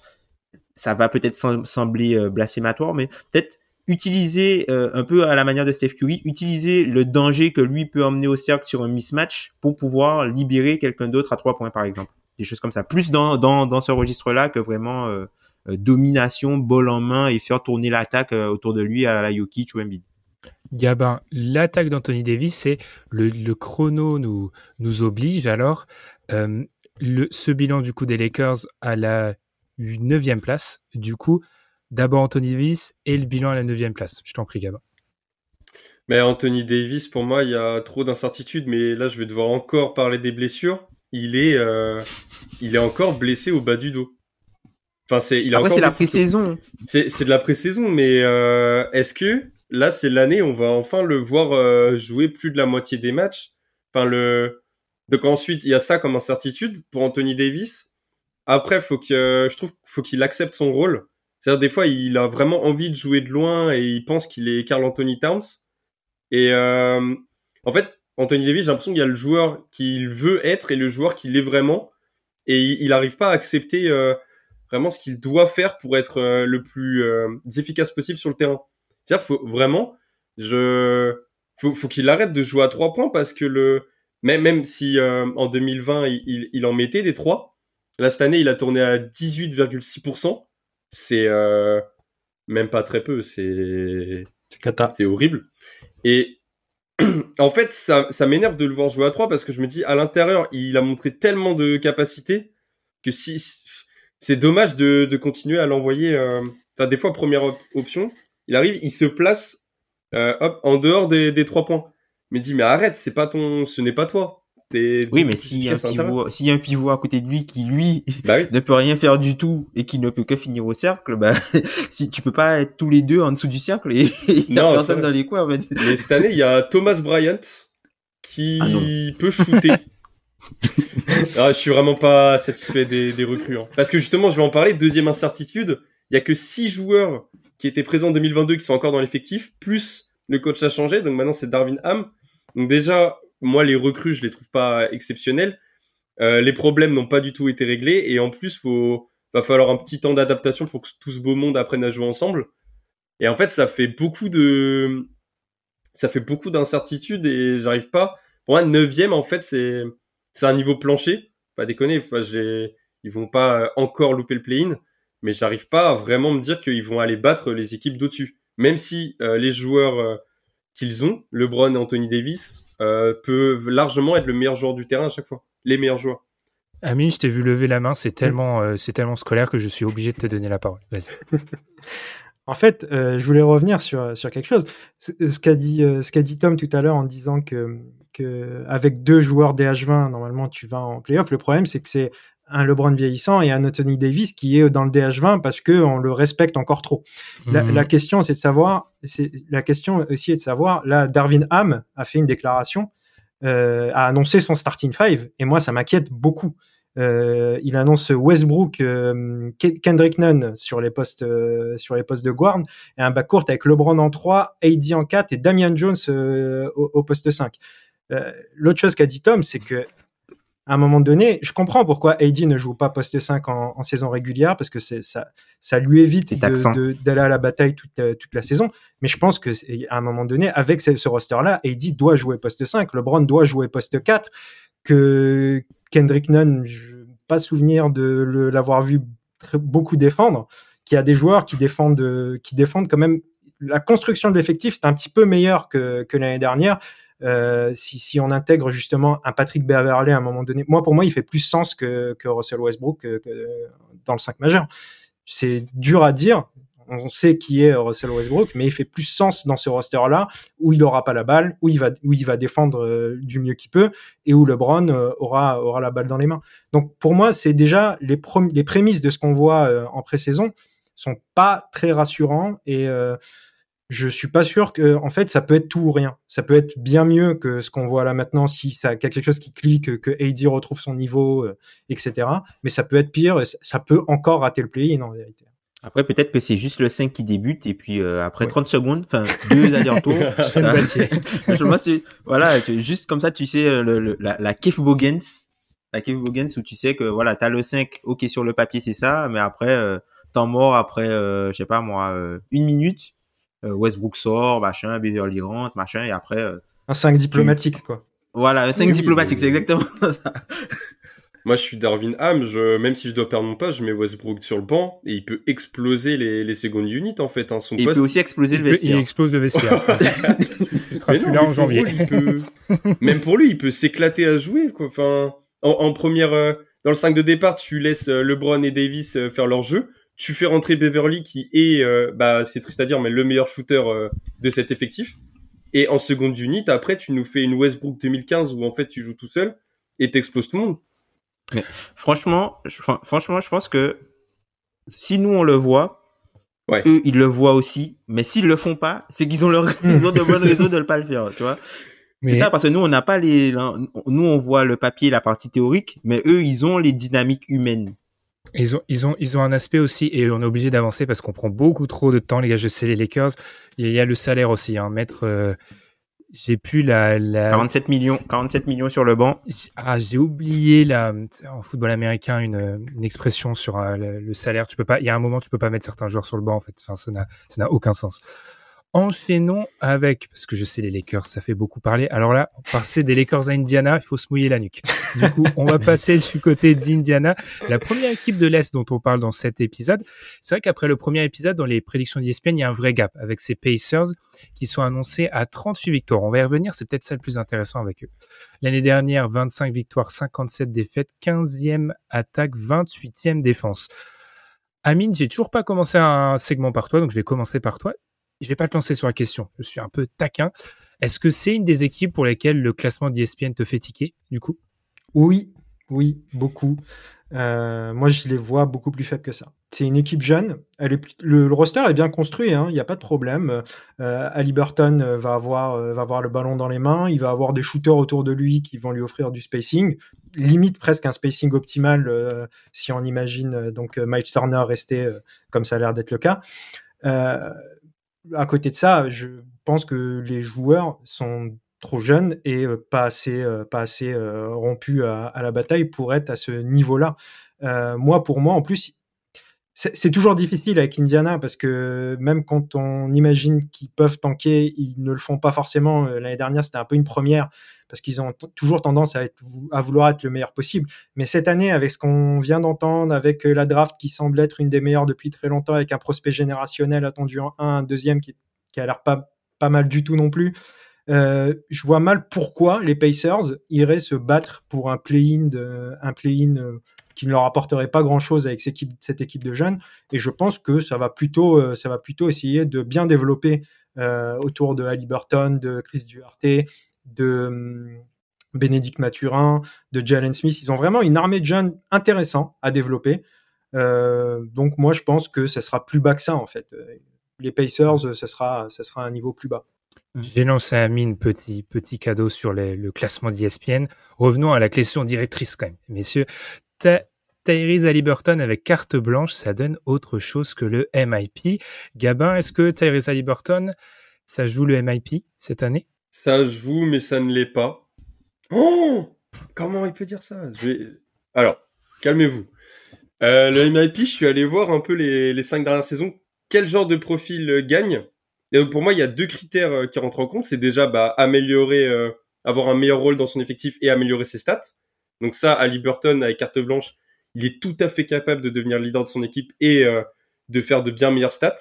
ça va peut-être sembler euh, blasphématoire, mais peut-être utiliser euh, un peu à la manière de Steph Curry, utiliser le danger que lui peut emmener au cercle sur un mismatch pour pouvoir libérer quelqu'un d'autre à trois points par exemple. Des choses comme ça. Plus dans, dans, ce registre-là que vraiment euh, domination, bol en main et faire tourner l'attaque autour de lui à la Jokic ou Embiid. Gabin, l'attaque d'Anthony Davis, c'est le, le, chrono nous, nous oblige alors. Le, ce bilan du coup des Lakers à la neuvième place. Du coup, d'abord Anthony Davis et le bilan à la neuvième place. Je t'en prie, Gabin. Mais Anthony Davis, pour moi, il y a trop d'incertitudes, mais là, je vais devoir encore parler des blessures. Il est, euh, il est encore blessé au bas du dos. Enfin, c'est, il a Après, c'est la pré-saison. C'est, c'est de la pré-saison, mais euh, est-ce que là, c'est l'année, on va enfin le voir euh, jouer plus de la moitié des matchs? Enfin, le, donc ensuite, il y a ça comme incertitude pour Anthony Davis. Après, faut que je trouve faut qu'il accepte son rôle. C'est-à-dire des fois, il a vraiment envie de jouer de loin et il pense qu'il est Carl Anthony Towns. Et euh, en fait, Anthony Davis, j'ai l'impression qu'il y a le joueur qu'il veut être et le joueur qu'il est vraiment. Et il n'arrive pas à accepter euh, vraiment ce qu'il doit faire pour être euh, le plus efficace possible sur le terrain. C'est-à-dire, faut vraiment, je, faut, faut qu'il arrête de jouer à trois points parce que le, même, même si en 2020 il, il, il en mettait des trois, Là, cette année, il a tourné à 18,6%. C'est euh, même pas très peu. C'est c'est horrible. Et *clears throat* en fait, ça, ça m'énerve de le voir jouer à 3 parce que je me dis, à l'intérieur, il a montré tellement de capacité que si c'est dommage de, de, continuer à l'envoyer. Euh, des fois, première option, il arrive, il se place euh, hop, en dehors des, des 3 points. Mais dit, mais arrête, c'est pas ton, ce n'est pas toi. Oui, mais s'il y, a un pivot, à côté de lui qui lui *laughs* bah *laughs* ne peut rien faire du tout et qui ne peut que finir au cercle, bah *laughs* si tu peux pas être tous les deux en dessous du cercle et il y a personne dans les coins. En fait. Mais cette année, il y a Thomas Bryant qui ah peut shooter. ah, je suis vraiment pas satisfait des, des recrues. Hein. Parce que justement, je vais en parler. Deuxième incertitude, il y a que six joueurs qui étaient présents en 2022 qui sont encore dans l'effectif, plus le coach a changé. Donc maintenant, c'est Darwin Ham. Donc déjà, moi, les recrues, je les trouve pas exceptionnelles. Euh, les problèmes n'ont pas du tout été réglés et en plus, faut va falloir un petit temps d'adaptation pour que tout ce beau monde apprenne à jouer ensemble. Et en fait, ça fait beaucoup de ça fait beaucoup d'incertitudes et j'arrive pas. Pour moi, neuvième, en fait, c'est c'est un niveau plancher. Pas déconner, enfin, ils vont pas encore louper le play-in, mais j'arrive pas à vraiment me dire qu'ils vont aller battre les équipes d'au-dessus. Même si euh, les joueurs euh, qu'ils ont, LeBron et Anthony Davis, euh, peuvent largement être le meilleur joueur du terrain à chaque fois. Les meilleurs joueurs. Amine, je t'ai vu lever la main, c'est tellement, euh, c'est tellement scolaire que je suis obligé de te donner la parole. *laughs* en fait, euh, je voulais revenir sur, sur quelque chose. Ce qu'a dit, ce qu'a dit Tom tout à l'heure en disant que, que avec deux joueurs DH20, normalement, tu vas en playoff. Le problème, c'est que c'est un LeBron vieillissant et un Anthony Davis qui est dans le DH20 parce que on le respecte encore trop. La, mhm. question, c'est de savoir, c'est la question aussi est de savoir. Là, Darwin Ham a fait une déclaration, euh, a annoncé son starting five et moi, ça m'inquiète beaucoup. Euh, il annonce Westbrook, euh, Kendrick Nunn sur les postes euh, sur les postes de guard et un backcourt avec LeBron en 3, AD en 4 et Damian Jones au, au, poste 5. L'autre chose qu'a dit Tom, c'est que à un moment donné, je comprends pourquoi AD ne joue pas poste 5 en, saison régulière, parce que ça, ça lui évite d'aller à la bataille toute, toute, la saison. Mais je pense que à un moment donné, avec ce, roster-là, AD doit jouer poste 5, LeBron doit jouer poste 4, que Kendrick Nunn, je pas souvenir de l'avoir vu beaucoup défendre, qu'il y a des joueurs qui défendent, qui défendent quand même. La construction de l'effectif est un petit peu meilleure que, que l'année dernière. Euh, si, on intègre justement un Patrick Beverley à un moment donné, moi pour moi il fait plus sens que, Russell Westbrook que, dans le 5 majeur. C'est dur à dire. On sait qui est Russell Westbrook, mais il fait plus sens dans ce roster-là où il n'aura pas la balle, où il va, défendre euh, du mieux qu'il peut et où LeBron euh, aura, la balle dans les mains. Donc pour moi, c'est déjà les prémices de ce qu'on voit en pré-saison sont pas très rassurants et je suis pas sûr que, en fait, ça peut être tout ou rien. Ça peut être bien mieux que ce qu'on voit là maintenant si ça quelque chose qui clique, que AD retrouve son niveau, euh, etc. Mais ça peut être pire. Ça peut encore rater le play-in en vérité. Après, peut-être que c'est juste le 5 qui débute et puis euh, après 30 secondes, enfin deux allers-retours. *laughs* *laughs* voilà, juste comme ça, tu sais, euh, le, la, la Keith la Keith Bogens où tu sais que voilà, t'as le 5, ok sur le papier c'est ça, mais après, euh, temps mort après, je sais pas moi, une minute, Westbrook sort, machin, Beverly rentre, machin, et après. Euh, un 5 diplomatique, quoi. Voilà, un 5 diplomatique, c'est exactement *laughs* ça. Moi, je suis Darwin Ham. Je, même si je dois perdre mon poste, je mets Westbrook sur le banc et il peut exploser les, les secondes units en fait. Hein, son il peut aussi exploser le vestiaire. il explose le vestiaire. *laughs* mais non, en janvier. peut... *laughs* même pour lui, il peut s'éclater à jouer. Quoi. Enfin, en, première, euh, dans le 5 de départ, tu laisses LeBron et Davis faire leur jeu tu fais rentrer Beverly qui est, euh, bah, c'est triste à dire, mais le meilleur shooter euh, de cet effectif. Et en seconde unit, après, tu nous fais une Westbrook 2015 où en fait tu joues tout seul et t'exploses tout le monde. Mais franchement, je, franchement, je pense que si nous on le voit, eux ils le voient aussi. Mais s'ils le font pas, c'est qu'ils ont leur *laughs* ils ont de bonnes raisons de ne pas le faire, tu vois. C'est ça parce que nous on n'a pas les, nous on voit le papier, la partie théorique, mais eux ils ont les dynamiques humaines. Ils ont, ils ont, ils ont un aspect aussi, et on est obligé d'avancer parce qu'on prend beaucoup trop de temps, les gars. Je sais les Lakers. Il y a le salaire aussi, hein. Mettre, euh, j'ai plus la, la, 47 millions, 47 millions sur le banc. Ah, j'ai oublié la, en football américain, une, une expression sur euh, le, salaire. Tu peux pas, il y a un moment, tu peux pas mettre certains joueurs sur le banc, en fait. Enfin, ça n'a, ça n'a aucun sens. Enchaînons avec, parce que je sais les Lakers, ça fait beaucoup parler. Alors là, passait des Lakers à Indiana, il faut se mouiller la nuque. Du coup, on va passer du côté d'Indiana, la première équipe de l'Est dont on parle dans cet épisode. C'est vrai qu'après le premier épisode, dans les prédictions d'ESPN, il y a un vrai gap avec ces Pacers qui sont annoncés à 38 victoires. On va y revenir, c'est peut-être ça le plus intéressant avec eux. L'année dernière, 25 victoires, 57 défaites, 15e attaque, 28e défense. Amine, j'ai toujours pas commencé un segment par toi, donc je vais commencer par toi je vais pas te lancer sur la question. Je suis un peu taquin. Est-ce que c'est une des équipes pour lesquelles le classement d'ESPN te fait tiquer, du coup? Oui, oui, beaucoup. Euh, moi, je les vois beaucoup plus faibles que ça. C'est une équipe jeune. Le, roster est bien construit, hein, il n'y a pas de problème. Euh, Ali euh, va avoir, euh, va avoir le ballon dans les mains, il va avoir des shooters autour de lui qui vont lui offrir du spacing, limite presque un spacing optimal si on imagine donc Mike Turner rester comme ça a l'air d'être le cas à côté de ça, je pense que les joueurs sont trop jeunes et euh, pas assez, euh, pas assez euh, rompus à, la bataille pour être à ce niveau-là. moi, pour moi, en plus, c'est toujours difficile avec Indiana parce que même quand on imagine qu'ils peuvent tanker, ils ne le font pas forcément. L'année dernière, c'était un peu une première parce qu'ils ont toujours tendance à, vouloir être le meilleur possible. Mais cette année, avec ce qu'on vient d'entendre, avec euh, la draft qui semble être une des meilleures depuis très longtemps, avec un prospect générationnel attendu en un, un deuxième qui, qui a l'air pas, mal du tout non plus, euh, je vois mal pourquoi les Pacers iraient se battre pour un play-in euh, qui ne leur apporterait pas grand-chose avec cette équipe, de jeunes. Et je pense que ça va plutôt, ça va plutôt essayer de bien développer autour de Halliburton, de Chris Duarte, de hum, Bénédicte Mathurin, de Jalen Smith. Ils ont vraiment une armée de jeunes intéressants à développer. Euh, donc moi, je pense que ça sera plus bas que ça, en fait. Les Pacers, ça sera, ça sera un niveau plus bas. J'ai lancé à Mine petit, petit cadeau sur le classement d'ESPN. Revenons à la question directrice quand même, messieurs. Tyrese Halliburton avec carte blanche, ça donne autre chose que le MIP. Gabin, est-ce que Tyrese Halliburton, ça joue le MIP cette année? Ça joue, mais ça ne l'est pas. Oh comment il peut dire ça? Alors, calmez-vous. Euh, le MIP, je suis allé voir un peu les, cinq dernières saisons. Quel genre de profil euh, gagne? Et pour moi, il y a deux critères euh, qui rentrent en compte. C'est déjà bah, améliorer, avoir un meilleur rôle dans son effectif et améliorer ses stats. Donc ça, Ali Burton, avec carte blanche, il est tout à fait capable de devenir leader de son équipe et de faire de bien meilleures stats.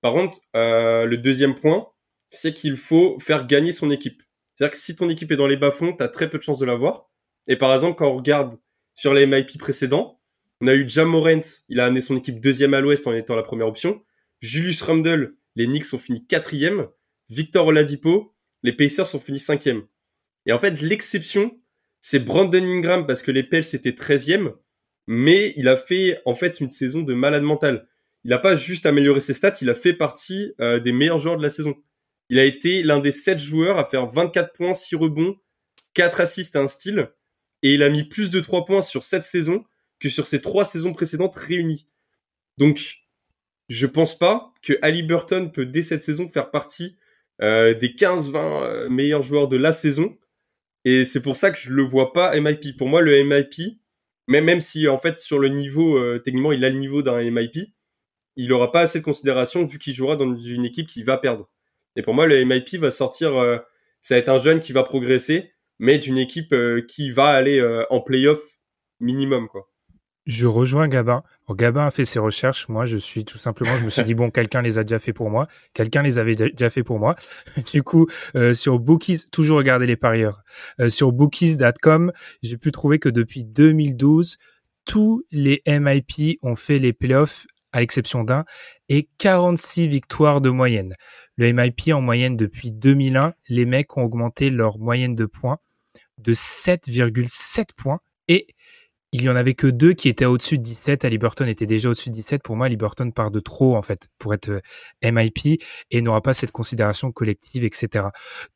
Par contre, le deuxième point, c'est qu'il faut faire gagner son équipe. C'est-à-dire que si ton équipe est dans les bas-fonds, tu as très peu de chances de l'avoir. Et par exemple, quand on regarde sur les MIP précédents, on a eu Jam il a amené son équipe deuxième à l'ouest en étant la première option. Julius Randle, les Knicks ont fini quatrième. Victor Oladipo, les Pacers sont finis cinquième. Et en fait, l'exception, c'est Brandon Ingram parce que les Pels étaient treizième, mais il a fait en fait une saison de malade mental. Il n'a pas juste amélioré ses stats, il a fait partie euh, des meilleurs joueurs de la saison. Il a été l'un des sept joueurs à faire 24 points, 6 rebonds, 4 assists à un style, et il a mis plus de 3 points sur cette saison que sur ses trois saisons précédentes réunies. Donc, je pense pas que Ali Burton peut dès cette saison faire partie euh, des 15-20 euh, meilleurs joueurs de la saison. Et c'est pour ça que je le vois pas MIP. Pour moi, le MIP, même, même si en fait sur le niveau, euh, techniquement, il a le niveau d'un MIP, il aura pas assez de considération vu qu'il jouera dans une équipe qui va perdre. Et pour moi, le MIP va sortir, ça va être un jeune qui va progresser, mais d'une équipe qui va aller en playoff minimum, quoi. Je rejoins Gabin. Gabin a fait ses recherches. Moi, je suis tout simplement, je me suis dit *laughs* bon, quelqu'un les a déjà fait pour moi. Quelqu'un les avait déjà fait pour moi. *laughs* du coup, euh, sur Bookies, toujours regarder les parieurs. Euh, sur Bookies.com, j'ai pu trouver que depuis 2012, tous les MIP ont fait les playoffs à l'exception d'un et 46 victoires de moyenne. Le MIP en moyenne depuis 2001, les mecs ont augmenté leur moyenne de points de 7,7 points et il y en avait que deux qui étaient au-dessus de 17. Ali Burton était déjà au-dessus de 17. Pour moi, Ali Burton part de trop, en fait, pour être euh, MIP et n'aura pas cette considération collective, etc.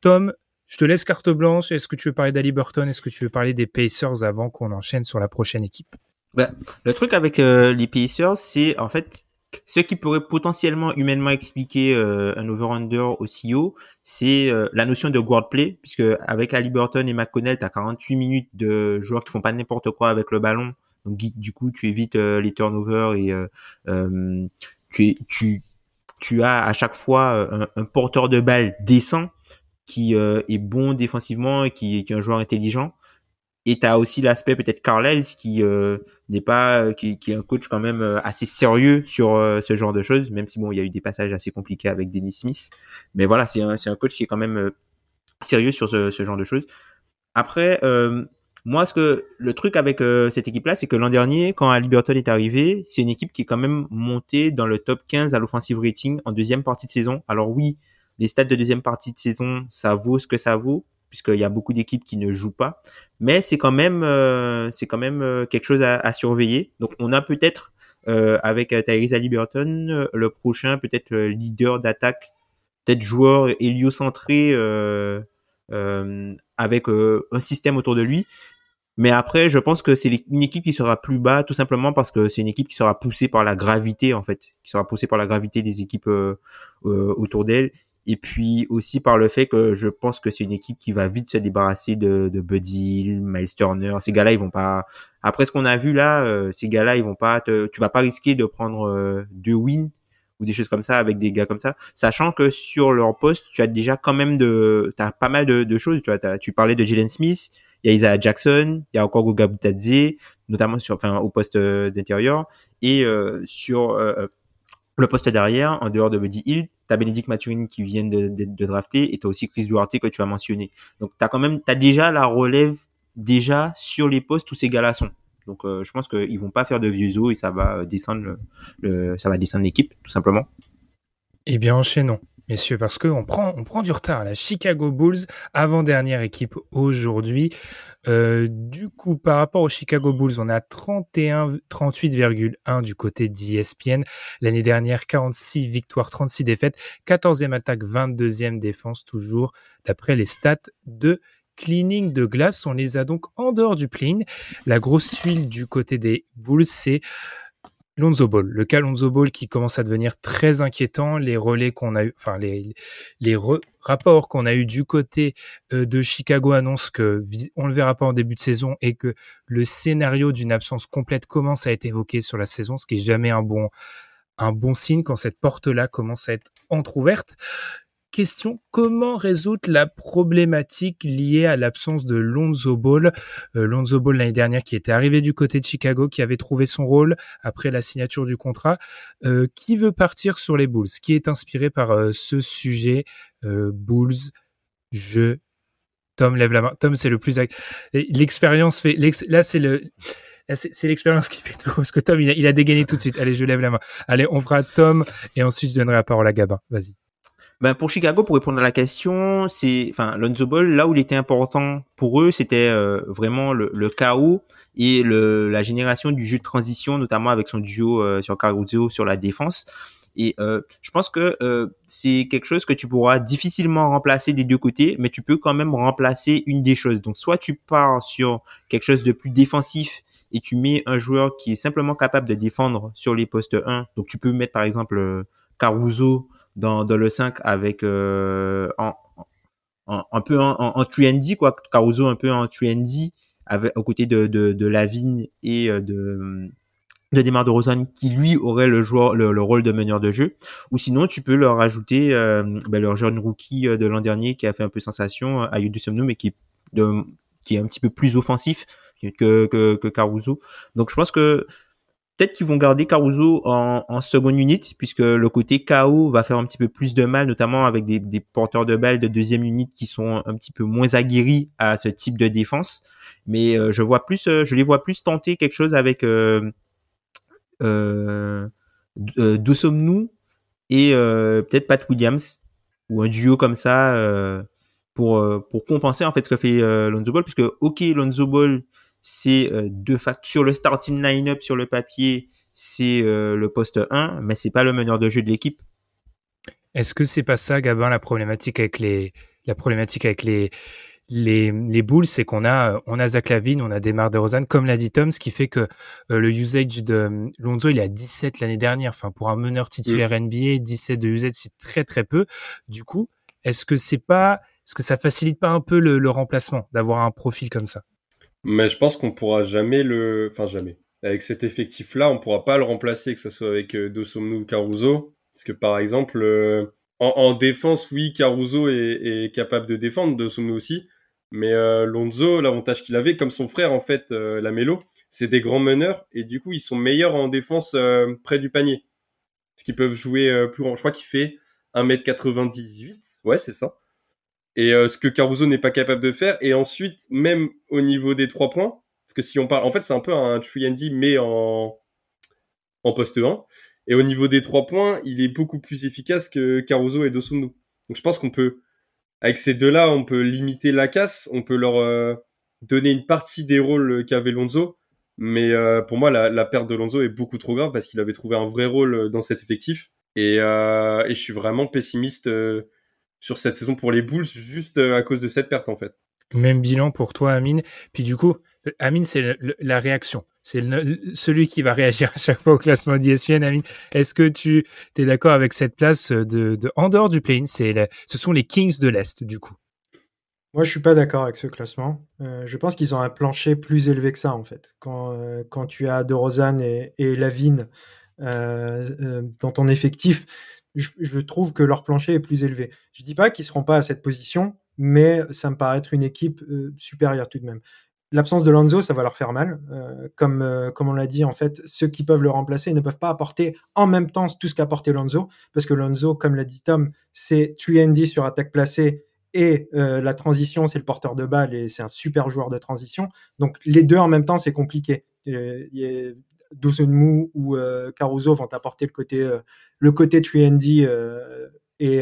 Tom, je te laisse carte blanche. Est-ce que tu veux parler d'Ali Burton Est-ce que tu veux parler des Pacers avant qu'on enchaîne sur la prochaine équipe? Ben, Le truc avec euh, les Pacers, c'est en fait, ce qui pourrait potentiellement humainement expliquer euh, un over-under aussi haut, c'est euh, la notion de guard puisque avec Ali Burton et McConnell, tu as 48 minutes de joueurs qui font pas n'importe quoi avec le ballon. Donc du coup, tu évites euh, les turnovers et tu, as à chaque fois un, porteur de balle décent qui est bon défensivement et qui est un joueur intelligent. Et tu as aussi l'aspect peut-être Carlisle qui euh, n'est pas euh, qui, qui, est un coach quand même euh, assez sérieux sur ce genre de choses, même si bon il y a eu des passages assez compliqués avec Dennis Smith. Mais voilà, c'est un, un coach qui est quand même sérieux sur ce, ce, genre de choses. Après, moi, ce que le truc avec cette équipe-là, c'est que l'an dernier, quand Ali Burton est arrivé, c'est une équipe qui est quand même montée dans le top 15 à l'offensive rating en deuxième partie de saison. Alors oui, les stats de deuxième partie de saison, ça vaut ce que ça vaut, puisqu'il y a beaucoup d'équipes qui ne jouent pas. Mais c'est quand même, euh, c'est quand même euh, quelque chose à, surveiller. Donc on a peut-être euh, avec Tyrese Haliburton le prochain peut-être leader d'attaque, peut-être joueur héliocentré avec un système autour de lui. Mais après, je pense que c'est une équipe qui sera plus bas, tout simplement parce que c'est une équipe qui sera poussée par la gravité, en fait, qui sera poussée par la gravité des équipes autour d'elle et puis aussi par le fait que je pense que c'est une équipe qui va vite se débarrasser de, de Buddy Miles Turner. Ces gars-là, ils vont pas. Après ce qu'on a vu là, euh, ces gars-là, ils vont pas. Te... Tu vas pas risquer de prendre euh, deux wins ou des choses comme ça avec des gars comme ça, sachant que sur leur poste, tu as déjà quand même de, t'as pas mal de, de choses. Tu vois, tu parlais de Jalen Smith, il y a Isaiah Jackson, il y a encore Goga Butadze, notamment sur, enfin, au poste euh, d'intérieur et sur le poste derrière, en dehors de Buddy Hill, t'as Bénédicte Maturini qui vient de, de, drafter et t'as aussi Chris Duarte que tu as mentionné. Donc t'as quand même, t'as déjà la relève déjà sur les postes où ces gars-là. Donc euh, je pense qu'ils vont pas faire de vieux os et ça va euh, descendre ça va descendre l'équipe tout simplement. Eh bien enchaînons messieurs, parce qu'on prend, on prend du retard. La Chicago Bulls, avant-dernière équipe aujourd'hui. Euh, du coup, par rapport aux Chicago Bulls, on a 31, 38,1 du côté d'ESPN. L'année dernière, 46 victoires, 36 défaites, 14e attaque, 22e défense, toujours d'après les stats de cleaning de glace. On les a donc en dehors du clean. La grosse tuile du côté des Bulls, c'est Lonzo le cas Lonzo Ball qui commence à devenir très inquiétant, les relais qu'on a eu, enfin les rapports qu'on a eu du côté euh, de Chicago annoncent que on le verra pas en début de saison et que le scénario d'une absence complète commence à être évoqué sur la saison, ce qui est jamais un bon un bon signe quand cette porte-là commence à être entrouverte comment résoudre la problématique liée à l'absence de Lonzo Ball? Euh, Lonzo Ball l'année dernière qui était arrivé du côté de Chicago, qui avait trouvé son rôle après la signature du contrat, euh, qui veut partir sur les Bulls, qui est inspiré par euh, ce sujet? Bulls, je Tom lève la main. Tom, c'est le plus l'expérience fait là c'est le c'est l'expérience qui fait tout parce que Tom il a, il a dégainé tout de suite. Allez, je lève la main. Allez, on fera Tom et ensuite je donnerai la parole à Gabin. Vas-y. Ben pour Chicago, pour répondre à la question, c'est, enfin, Lonzo Ball, là où il était important pour eux, c'était euh, vraiment le, le, chaos et le, la génération du jeu de transition, notamment avec son duo euh, sur Caruso sur la défense. Et euh, je pense que euh, c'est quelque chose que tu pourras difficilement remplacer des deux côtés, mais tu peux quand même remplacer une des choses. Donc soit tu pars sur quelque chose de plus défensif et tu mets un joueur qui est simplement capable de défendre sur les postes 1. Donc tu peux mettre par exemple Caruso dans, dans le 5 avec euh, en, un peu en, en, en quoi. Caruso un peu en trendy avec aux côtés de de, de Lavigne et euh, de de Demar de Rosanne qui lui aurait le joueur le, rôle de meneur de jeu. Ou sinon tu peux leur ajouter euh, ben, leur jeune rookie euh, de l'an dernier qui a fait un peu sensation à Somno mais qui de, qui est un petit peu plus offensif que, que, que Caruso. Donc je pense que Peut-être qu'ils vont garder Caruso en, en seconde unité, puisque le côté KO va faire un petit peu plus de mal, notamment avec des, des porteurs de balles de deuxième unité qui sont un petit peu moins aguerris à ce type de défense. Mais euh, je vois plus, euh, je les vois plus tenter quelque chose avec euh, euh, euh Dosomnou et peut-être Pat Williams ou un duo comme ça pour pour compenser en fait ce que fait Lonzo Ball, puisque ok Lonzo Ball c'est euh, de facto sur le starting line-up sur le papier, c'est euh, le poste 1, mais c'est pas le meneur de jeu de l'équipe. Est-ce que c'est pas ça, Gabin, la problématique avec les, la problématique avec les, les, les Bulls, c'est qu'on a, on a Zach Lavine, on a Demar DeRozan, comme l'a dit Tom, ce qui fait que euh, le usage de Lonzo, il est à 17 l'année dernière. Enfin, pour un meneur titulaire mm. NBA, 17 de usage, c'est très très peu. Du coup, est-ce que c'est pas, est-ce que ça facilite pas un peu le, le remplacement d'avoir un profil comme ça? Mais je pense qu'on pourra jamais le, enfin jamais. Avec cet effectif-là, on pourra pas le remplacer, que ce soit avec euh, ou Caruso. Parce que par exemple, euh, en, défense, oui, Caruso est, capable de défendre, Dosomnou aussi. Mais euh, Lonzo, l'avantage qu'il avait, comme son frère en fait, euh, Lamelo, c'est des grands meneurs et du coup ils sont meilleurs en défense près du panier. Parce qu'ils peuvent jouer plus grand. Je crois qu'il fait 1m98. Ouais, c'est ça et euh, ce que Caruso n'est pas capable de faire. Et ensuite, même au niveau des trois points, parce que si on parle, en fait, c'est un peu un 3 mais en en poste 1. Et au niveau des trois points, il est beaucoup plus efficace que Caruso et Dosunmu. Donc je pense qu'on peut, avec ces deux-là, on peut limiter la casse, on peut leur euh, donner une partie des rôles qu'avait Lonzo. Mais euh, pour moi, la, perte de Lonzo est beaucoup trop grave parce qu'il avait trouvé un vrai rôle dans cet effectif. Et je suis vraiment pessimiste sur cette saison pour les Bulls juste euh, à cause de cette perte en fait. Même bilan pour toi Amine. Puis du coup, Amine c'est la réaction. C'est celui qui va réagir *laughs* à chaque fois au classement d'ESPN. Amine, est-ce que tu es d'accord avec cette place de, de en dehors du play-in? C'est ce sont les Kings de l'Est du coup. Moi, je suis pas d'accord avec ce classement. Euh, je pense qu'ils ont un plancher plus élevé que ça, en fait. Quand, euh, quand tu as De Rosanne et, et Lavigne euh, dans ton effectif, je, trouve que leur plancher est plus élevé. Je dis pas qu'ils seront pas à cette position, mais ça me paraît être une équipe euh, supérieure tout de même. L'absence de Lonzo, ça va leur faire mal. Euh, comme, euh, comme on l'a dit, en fait, ceux qui peuvent le remplacer ne peuvent pas apporter en même temps tout ce qu'a apporté Lonzo, parce que Lonzo, comme l'a dit Tom, c'est 3 sur attaque placée et la transition, c'est le porteur de balle et c'est un super joueur de transition. Donc les deux en même temps, c'est compliqué. Dosunmu ou euh, Caruso vont apporter le côté euh, le côté 3 euh, et,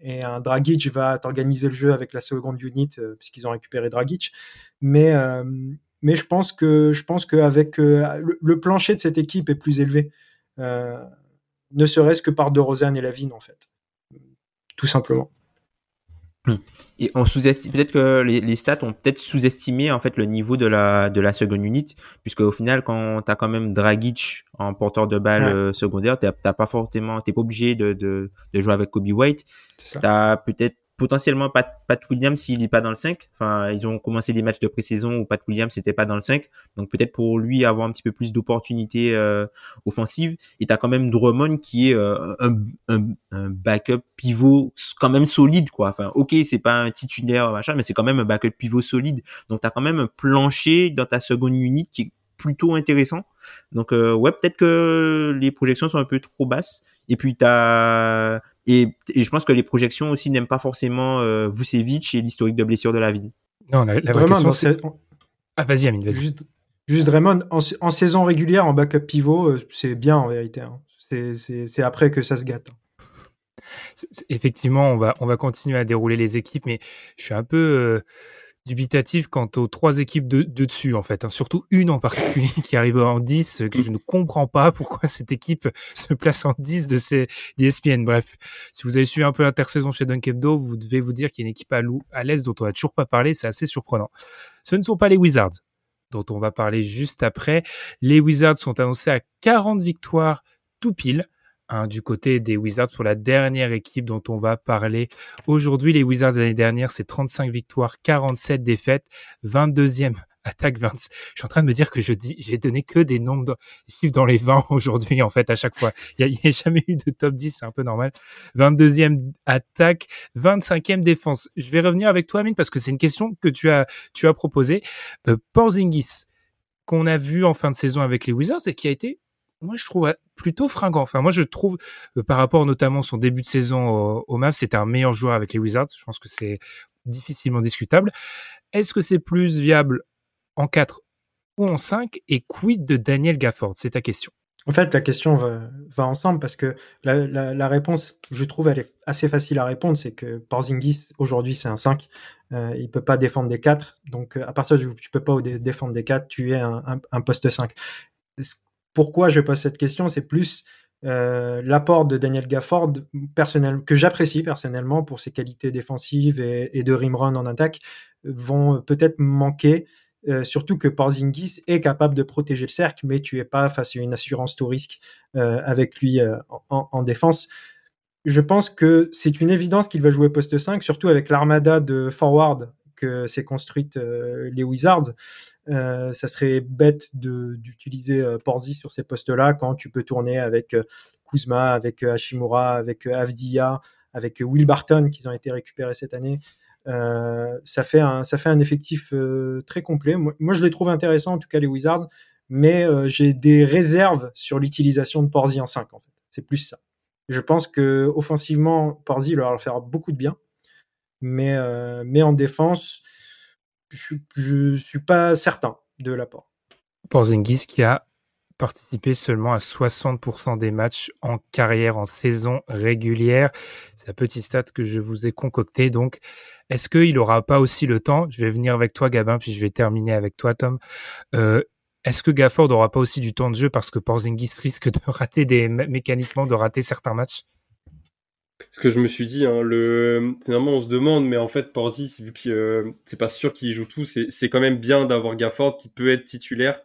et un Dragic va t'organiser le jeu avec la seconde unit puisqu'ils ont récupéré Dragic. Mais mais je pense que je pense le, le, plancher de cette équipe est plus élevé. Ne serait-ce que par De et Lavigne en fait. Tout simplement. Et on sous-estime peut-être que les, stats ont peut-être sous-estimé en fait le niveau de la de la seconde unité puisque au final quand t'as quand même Dragic en porteur de balle euh, secondaire t'as pas forcément t'es pas obligé de, de, de jouer avec Kobe White. T'as peut-être potentiellement Pat, Williams s'il n'est pas dans le 5. Enfin, ils ont commencé des matchs de pré-saison où Pat Williams n'était pas dans le 5. Donc peut-être pour lui avoir un petit peu plus d'opportunités euh, offensives. Et t'as quand même Drummond qui est euh, un, un, un, backup pivot quand même solide, quoi. Enfin, ok, c'est pas un titulaire, machin, mais c'est quand même un backup pivot solide. Donc t'as quand même un plancher dans ta seconde unité qui est plutôt intéressant. Donc euh, ouais, peut-être que les projections sont un peu trop basses. Et puis t'as et, et, je pense que les projections aussi n'aiment pas forcément euh, Vucevic et l'historique de blessure de la ville. Non, la, vraie question c'est... Ah, vas-y, Amine, vas-y. Juste, juste Draymond, en, saison régulière, en backup pivot, euh, c'est bien en vérité. Hein. C'est après que ça se gâte. Effectivement, on va, on va continuer à dérouler les équipes, mais je suis un peu... Euh dubitatif quant aux trois équipes de, de dessus en fait, hein. surtout une en particulier *laughs* qui arrive en 10, que je ne comprends pas pourquoi cette équipe *laughs* se place en 10 de ces d'ESPN. Bref, si vous avez suivi un peu l'intersaison chez Dunkebdo, vous devez vous dire qu'il y a une équipe à, à l'Est dont on n'a toujours pas parlé, c'est assez surprenant. Ce ne sont pas les Wizards, dont on va parler juste après. Les Wizards sont annoncés à 40 victoires tout pile. Hein, du côté des Wizards pour la dernière équipe dont on va parler aujourd'hui. Les Wizards l'année dernière, c'est 35 victoires, 47 défaites, 22e *laughs* attaque 20. Je suis en train de me dire que je dis, j'ai donné que des nombres chiffres dans les 20 *laughs* aujourd'hui, en fait, à chaque fois. Il n'y a, jamais eu de top 10, c'est un peu normal. 22e attaque, 25e défense. Je vais revenir avec toi, Amine, parce que c'est une question que tu as, tu as proposée. Euh, Porzingis, qu'on a vu en fin de saison avec les Wizards et qui a été moi je trouve plutôt fringant. Enfin moi je trouve euh, par rapport notamment son début de saison au, au Mavs, c'était un meilleur joueur avec les Wizards. Je pense que c'est difficilement discutable. Est-ce que c'est plus viable en 4 ou en 5 et quid de Daniel Gafford? C'est ta question. En fait, la question va, ensemble parce que la, réponse, je trouve, elle est assez facile à répondre. C'est que Porzingis, aujourd'hui, c'est un 5. Euh, il peut pas défendre des 4. Donc, à partir du tu peux pas défendre des 4, tu es un poste 5 pourquoi je pose cette question, c'est plus euh, l'apport de Daniel Gafford, personnel, que j'apprécie personnellement pour ses qualités défensives et, de rim run en attaque, vont peut-être manquer. Euh, surtout que Porzingis est capable de protéger le cercle, mais tu es pas face à une assurance tout risque euh, avec lui en, en, défense. Je pense que c'est une évidence qu'il va jouer poste 5, surtout avec l'armada de forward que s'est construite les Wizards. Euh, ça serait bête d'utiliser euh, Porzi sur ces postes-là quand tu peux tourner avec euh, Kuzma, avec Hashimura, avec Avdia, avec Will Barton qui ont été récupérés cette année. ça, fait un, ça fait un effectif très complet. Moi, je les trouve intéressants, en tout cas les Wizards, mais j'ai des réserves sur l'utilisation de Porzi en 5. En fait. C'est plus ça. Je pense que offensivement, Porzi leur faire beaucoup de bien, mais, mais en défense, je ne suis pas certain de l'apport. Porzingis qui a participé seulement à 60% des matchs en carrière, en saison régulière. C'est la petite stat que je vous ai concoctée. Donc, est-ce qu'il n'aura pas aussi le temps? Je vais venir avec toi, Gabin, puis je vais terminer avec toi, Tom. Euh, est-ce que Gafford n'aura pas aussi du temps de jeu parce que Porzingis risque de *laughs* rater des mécaniquement de rater certains matchs? Ce que je me suis dit, hein, le... finalement on se demande, mais en fait Porzis, vu que euh, c'est pas sûr qu'il joue tout, c'est quand même bien d'avoir Gafford qui peut être titulaire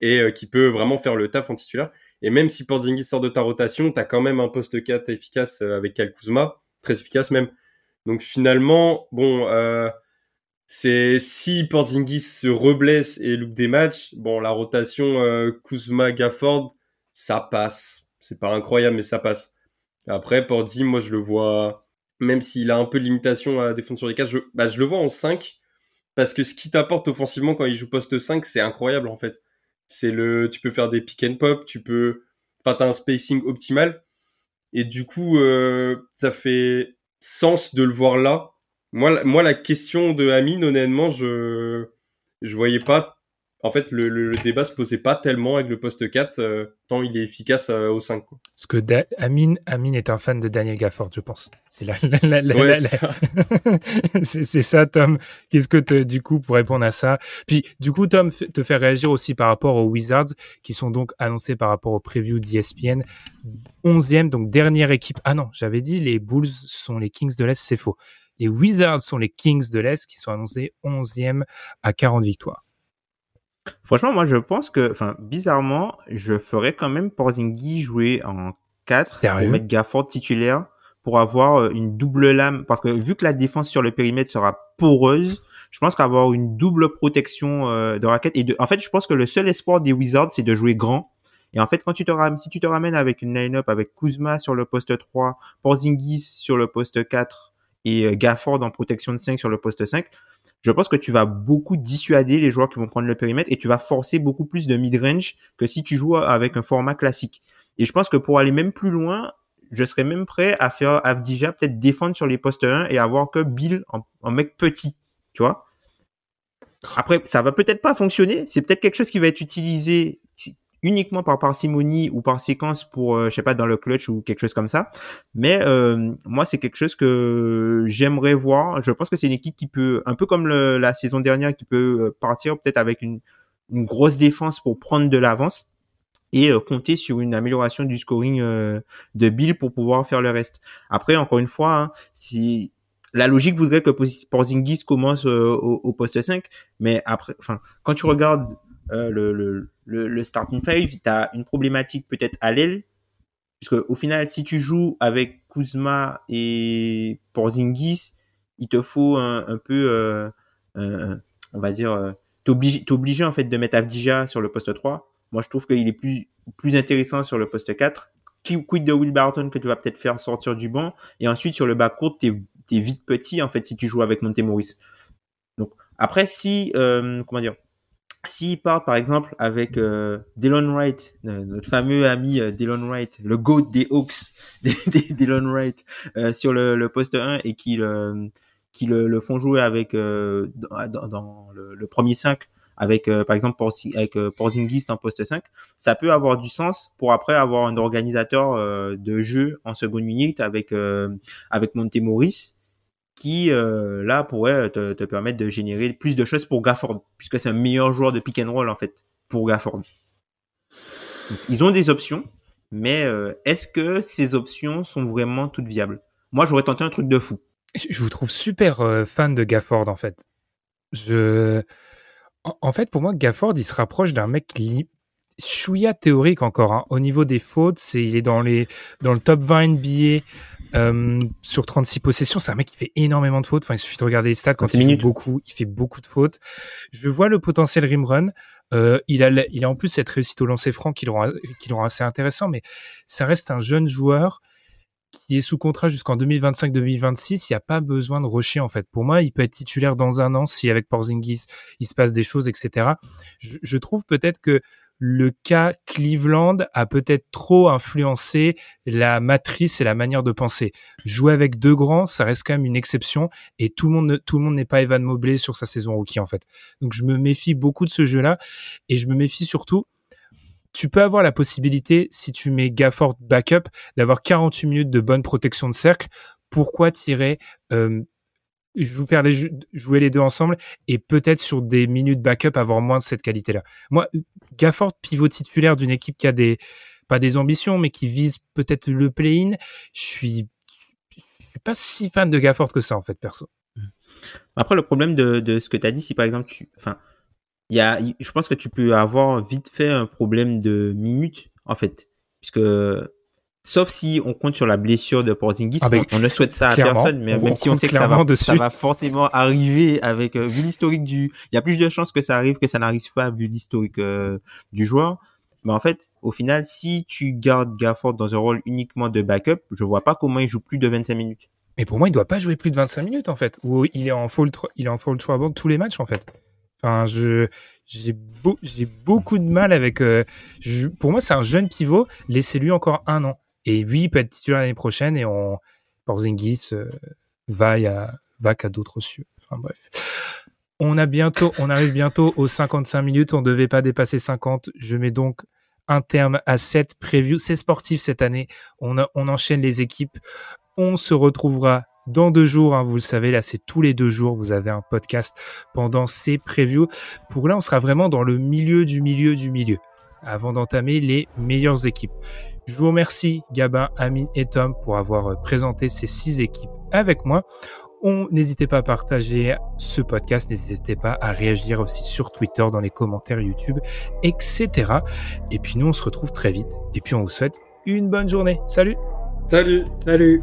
et euh, qui peut vraiment faire le taf en titulaire. Et même si Porzingis sort de ta rotation, t'as quand même un poste 4 efficace euh, avec Kyle Kuzma, très efficace même. Donc finalement, bon, c'est si Porzingis se reblesse et loupe des matchs, bon, la rotation Kuzma-Gafford, ça passe. C'est pas incroyable, mais ça passe. Après, Porzi, moi, je le vois, même s'il a un peu de limitation à défendre sur les 4, je, bah, je le vois en 5. Parce que ce qui t'apporte offensivement quand il joue poste 5, c'est incroyable, en fait. C'est le, tu peux faire des pick and pop, tu peux, pas t'as un spacing optimal. Et du coup, euh, ça fait sens de le voir là. Moi, moi, la question de Amine, honnêtement, je, je voyais pas en fait, le, le, débat se posait pas tellement avec le poste 4, euh, tant il est efficace euh, au 5. Quoi. Parce que Amine, Amine est un fan de Daniel Gafford, je pense. C'est la, c'est ça. Tom. Qu'est-ce que du coup pour répondre à ça? Puis du coup, Tom, te fait réagir aussi par rapport aux Wizards, qui sont donc annoncés par rapport au preview d'ESPN. 11e, donc dernière équipe. Ah non, j'avais dit les Bulls sont les Kings de l'Est, c'est faux. et Wizards sont les Kings de l'Est qui sont annoncés 11e à 40 victoires. Franchement, moi, je pense que, enfin, bizarrement, je ferais quand même Porzingis jouer en 4 pour mettre Gafford titulaire pour avoir euh, une double lame. Parce que vu que la défense sur le périmètre sera poreuse, je pense qu'avoir une double protection euh, de raquette et de, en fait, je pense que le seul espoir des Wizards, c'est de jouer grand. Et en fait, quand tu te ramènes, si tu te ramènes avec une line-up avec Kuzma sur le poste 3, Porzingis sur le poste 4 et euh, Gafford en protection de 5 sur le poste 5, je pense que tu vas beaucoup dissuader les joueurs qui vont prendre le périmètre et tu vas forcer beaucoup plus de mid-range que si tu joues avec un format classique. Et je pense que pour aller même plus loin, je serais même prêt à faire Avdija peut-être défendre sur les postes 1 et avoir que Bill en, mec petit, tu vois. Après, ça va peut-être pas fonctionner. C'est peut-être quelque chose qui va être utilisé uniquement par parcimonie ou par séquence pour, euh, je sais pas, dans le clutch ou quelque chose comme ça. Mais euh, moi, c'est quelque chose que j'aimerais voir. Je pense que c'est une équipe qui peut, un peu comme la saison dernière, qui peut euh, partir peut-être avec une, grosse défense pour prendre de l'avance et compter sur une amélioration du scoring de Bill pour pouvoir faire le reste. Après, encore une fois, hein, si la logique voudrait que Porzingis commence au, au, poste 5, mais après, enfin, quand tu regardes euh, le, le, le, starting five, tu as une problématique peut-être à l'aile, puisque au final, si tu joues avec Kuzma et Porzingis, il te faut un, un peu, euh, on va dire, euh, t'es obligé, en fait de mettre Avdija sur le poste 3. Moi, je trouve qu'il est plus, plus intéressant sur le poste 4. Quid de Will Barton que tu vas peut-être faire sortir du banc? Et ensuite, sur le bas court, t'es es vite petit, en fait, si tu joues avec Montemoris. Donc, après, si, euh, comment dire, s'ils partent par exemple avec euh, Dylan Wright, euh, notre fameux ami euh, Dylan Wright, le GOAT des Hawks, *laughs* Dylan Wright, euh, sur le, le, poste 1 et qui le, le, font jouer avec dans, dans le, le, premier 5 avec par exemple avec Porzingis en poste 5, ça peut avoir du sens pour après avoir un organisateur de jeu en seconde minute avec avec Montemoris qui euh, là pourrait te, te, permettre de générer plus de choses pour Gafford, puisque c'est un meilleur joueur de pick and roll en fait pour Gafford. ils ont des options, mais euh, est-ce que ces options sont vraiment toutes viables? Moi, j'aurais tenté un truc de fou. Je vous trouve super euh, fan de Gafford en fait. Je, en, fait, pour moi, Gafford, il se rapproche d'un mec qui chouïa théorique encore. Hein. Au niveau des fautes, c'est il est dans les dans le top 20 NBA euh, sur 36 possessions, c'est un mec qui fait énormément de fautes. Enfin, il suffit de regarder les stats quand il fait beaucoup, il fait beaucoup de fautes. Je vois le potentiel rim run. Euh, il a, il a en plus cette réussite au lancer franc qui le rend, qui le rend assez intéressant, mais ça reste un jeune joueur qui est sous contrat jusqu'en 2025-2026. Il n'y a pas besoin de rusher en fait. Pour moi, il peut être titulaire dans un an si avec Porzingis il se passe des choses, etc. Je, je trouve peut-être que le cas Cleveland a peut-être trop influencé la matrice et la manière de penser. Jouer avec deux grands, ça reste quand même une exception et tout le monde tout le monde n'est pas Evan Mobley sur sa saison rookie en fait. Donc je me méfie beaucoup de ce jeu-là et je me méfie surtout tu peux avoir la possibilité, si tu mets Gafford backup, d'avoir 48 minutes de bonne protection de cercle. Pourquoi tirer euh, faire les jouer les deux ensemble et peut-être sur des minutes backup avoir moins de cette qualité-là. Moi, Gafford, pivot titulaire d'une équipe qui a des pas des ambitions, mais qui vise peut-être le play-in, je suis, suis pas si fan de Gafford que ça en fait, perso. Après, le problème de, de ce que tu as dit, si par exemple, tu, enfin, il y a, je pense que tu peux avoir vite fait un problème de minutes en fait, puisque Sauf si on compte sur la blessure de Porzingis, ah, on, ne souhaite ça à personne, mais même si on sait que ça va, ça va forcément arriver avec euh, vu l'historique du, il y a plus de chances que ça arrive que ça n'arrive pas vu l'historique euh, du joueur. Mais en fait, au final, si tu gardes Gafford dans un rôle uniquement de backup, je vois pas comment il joue plus de 25 minutes. Mais pour moi, il doit pas jouer plus de 25 minutes en fait. Ou il est en full, il est en full trouble tous les matchs en fait. Enfin, je j'ai j'ai beaucoup de mal avec. Euh, pour moi, c'est un jeune pivot. Laissez-lui encore un an. Et lui, il peut être titulaire l'année prochaine et on, Porzingis euh, va, à, va qu'à d'autres cieux. Enfin bref. On a bientôt, on arrive bientôt aux 55 minutes. On ne devait pas dépasser 50. Je mets donc un terme à cette preview. C'est sportif cette année. On, on enchaîne les équipes. On se retrouvera dans deux jours. Hein, vous le savez, là, c'est tous les deux jours. Vous avez un podcast pendant ces previews. Pour là, on sera vraiment dans le milieu du milieu du milieu avant d'entamer les meilleures équipes. Je vous remercie Gabin, Amine et Tom pour avoir euh, présenté ces six équipes avec moi. On n'hésitez pas à partager ce podcast, n'hésitez pas à réagir aussi sur Twitter, dans les commentaires YouTube, etc. Et puis nous, on se retrouve très vite. Et puis on vous souhaite une bonne journée. Salut Salut Salut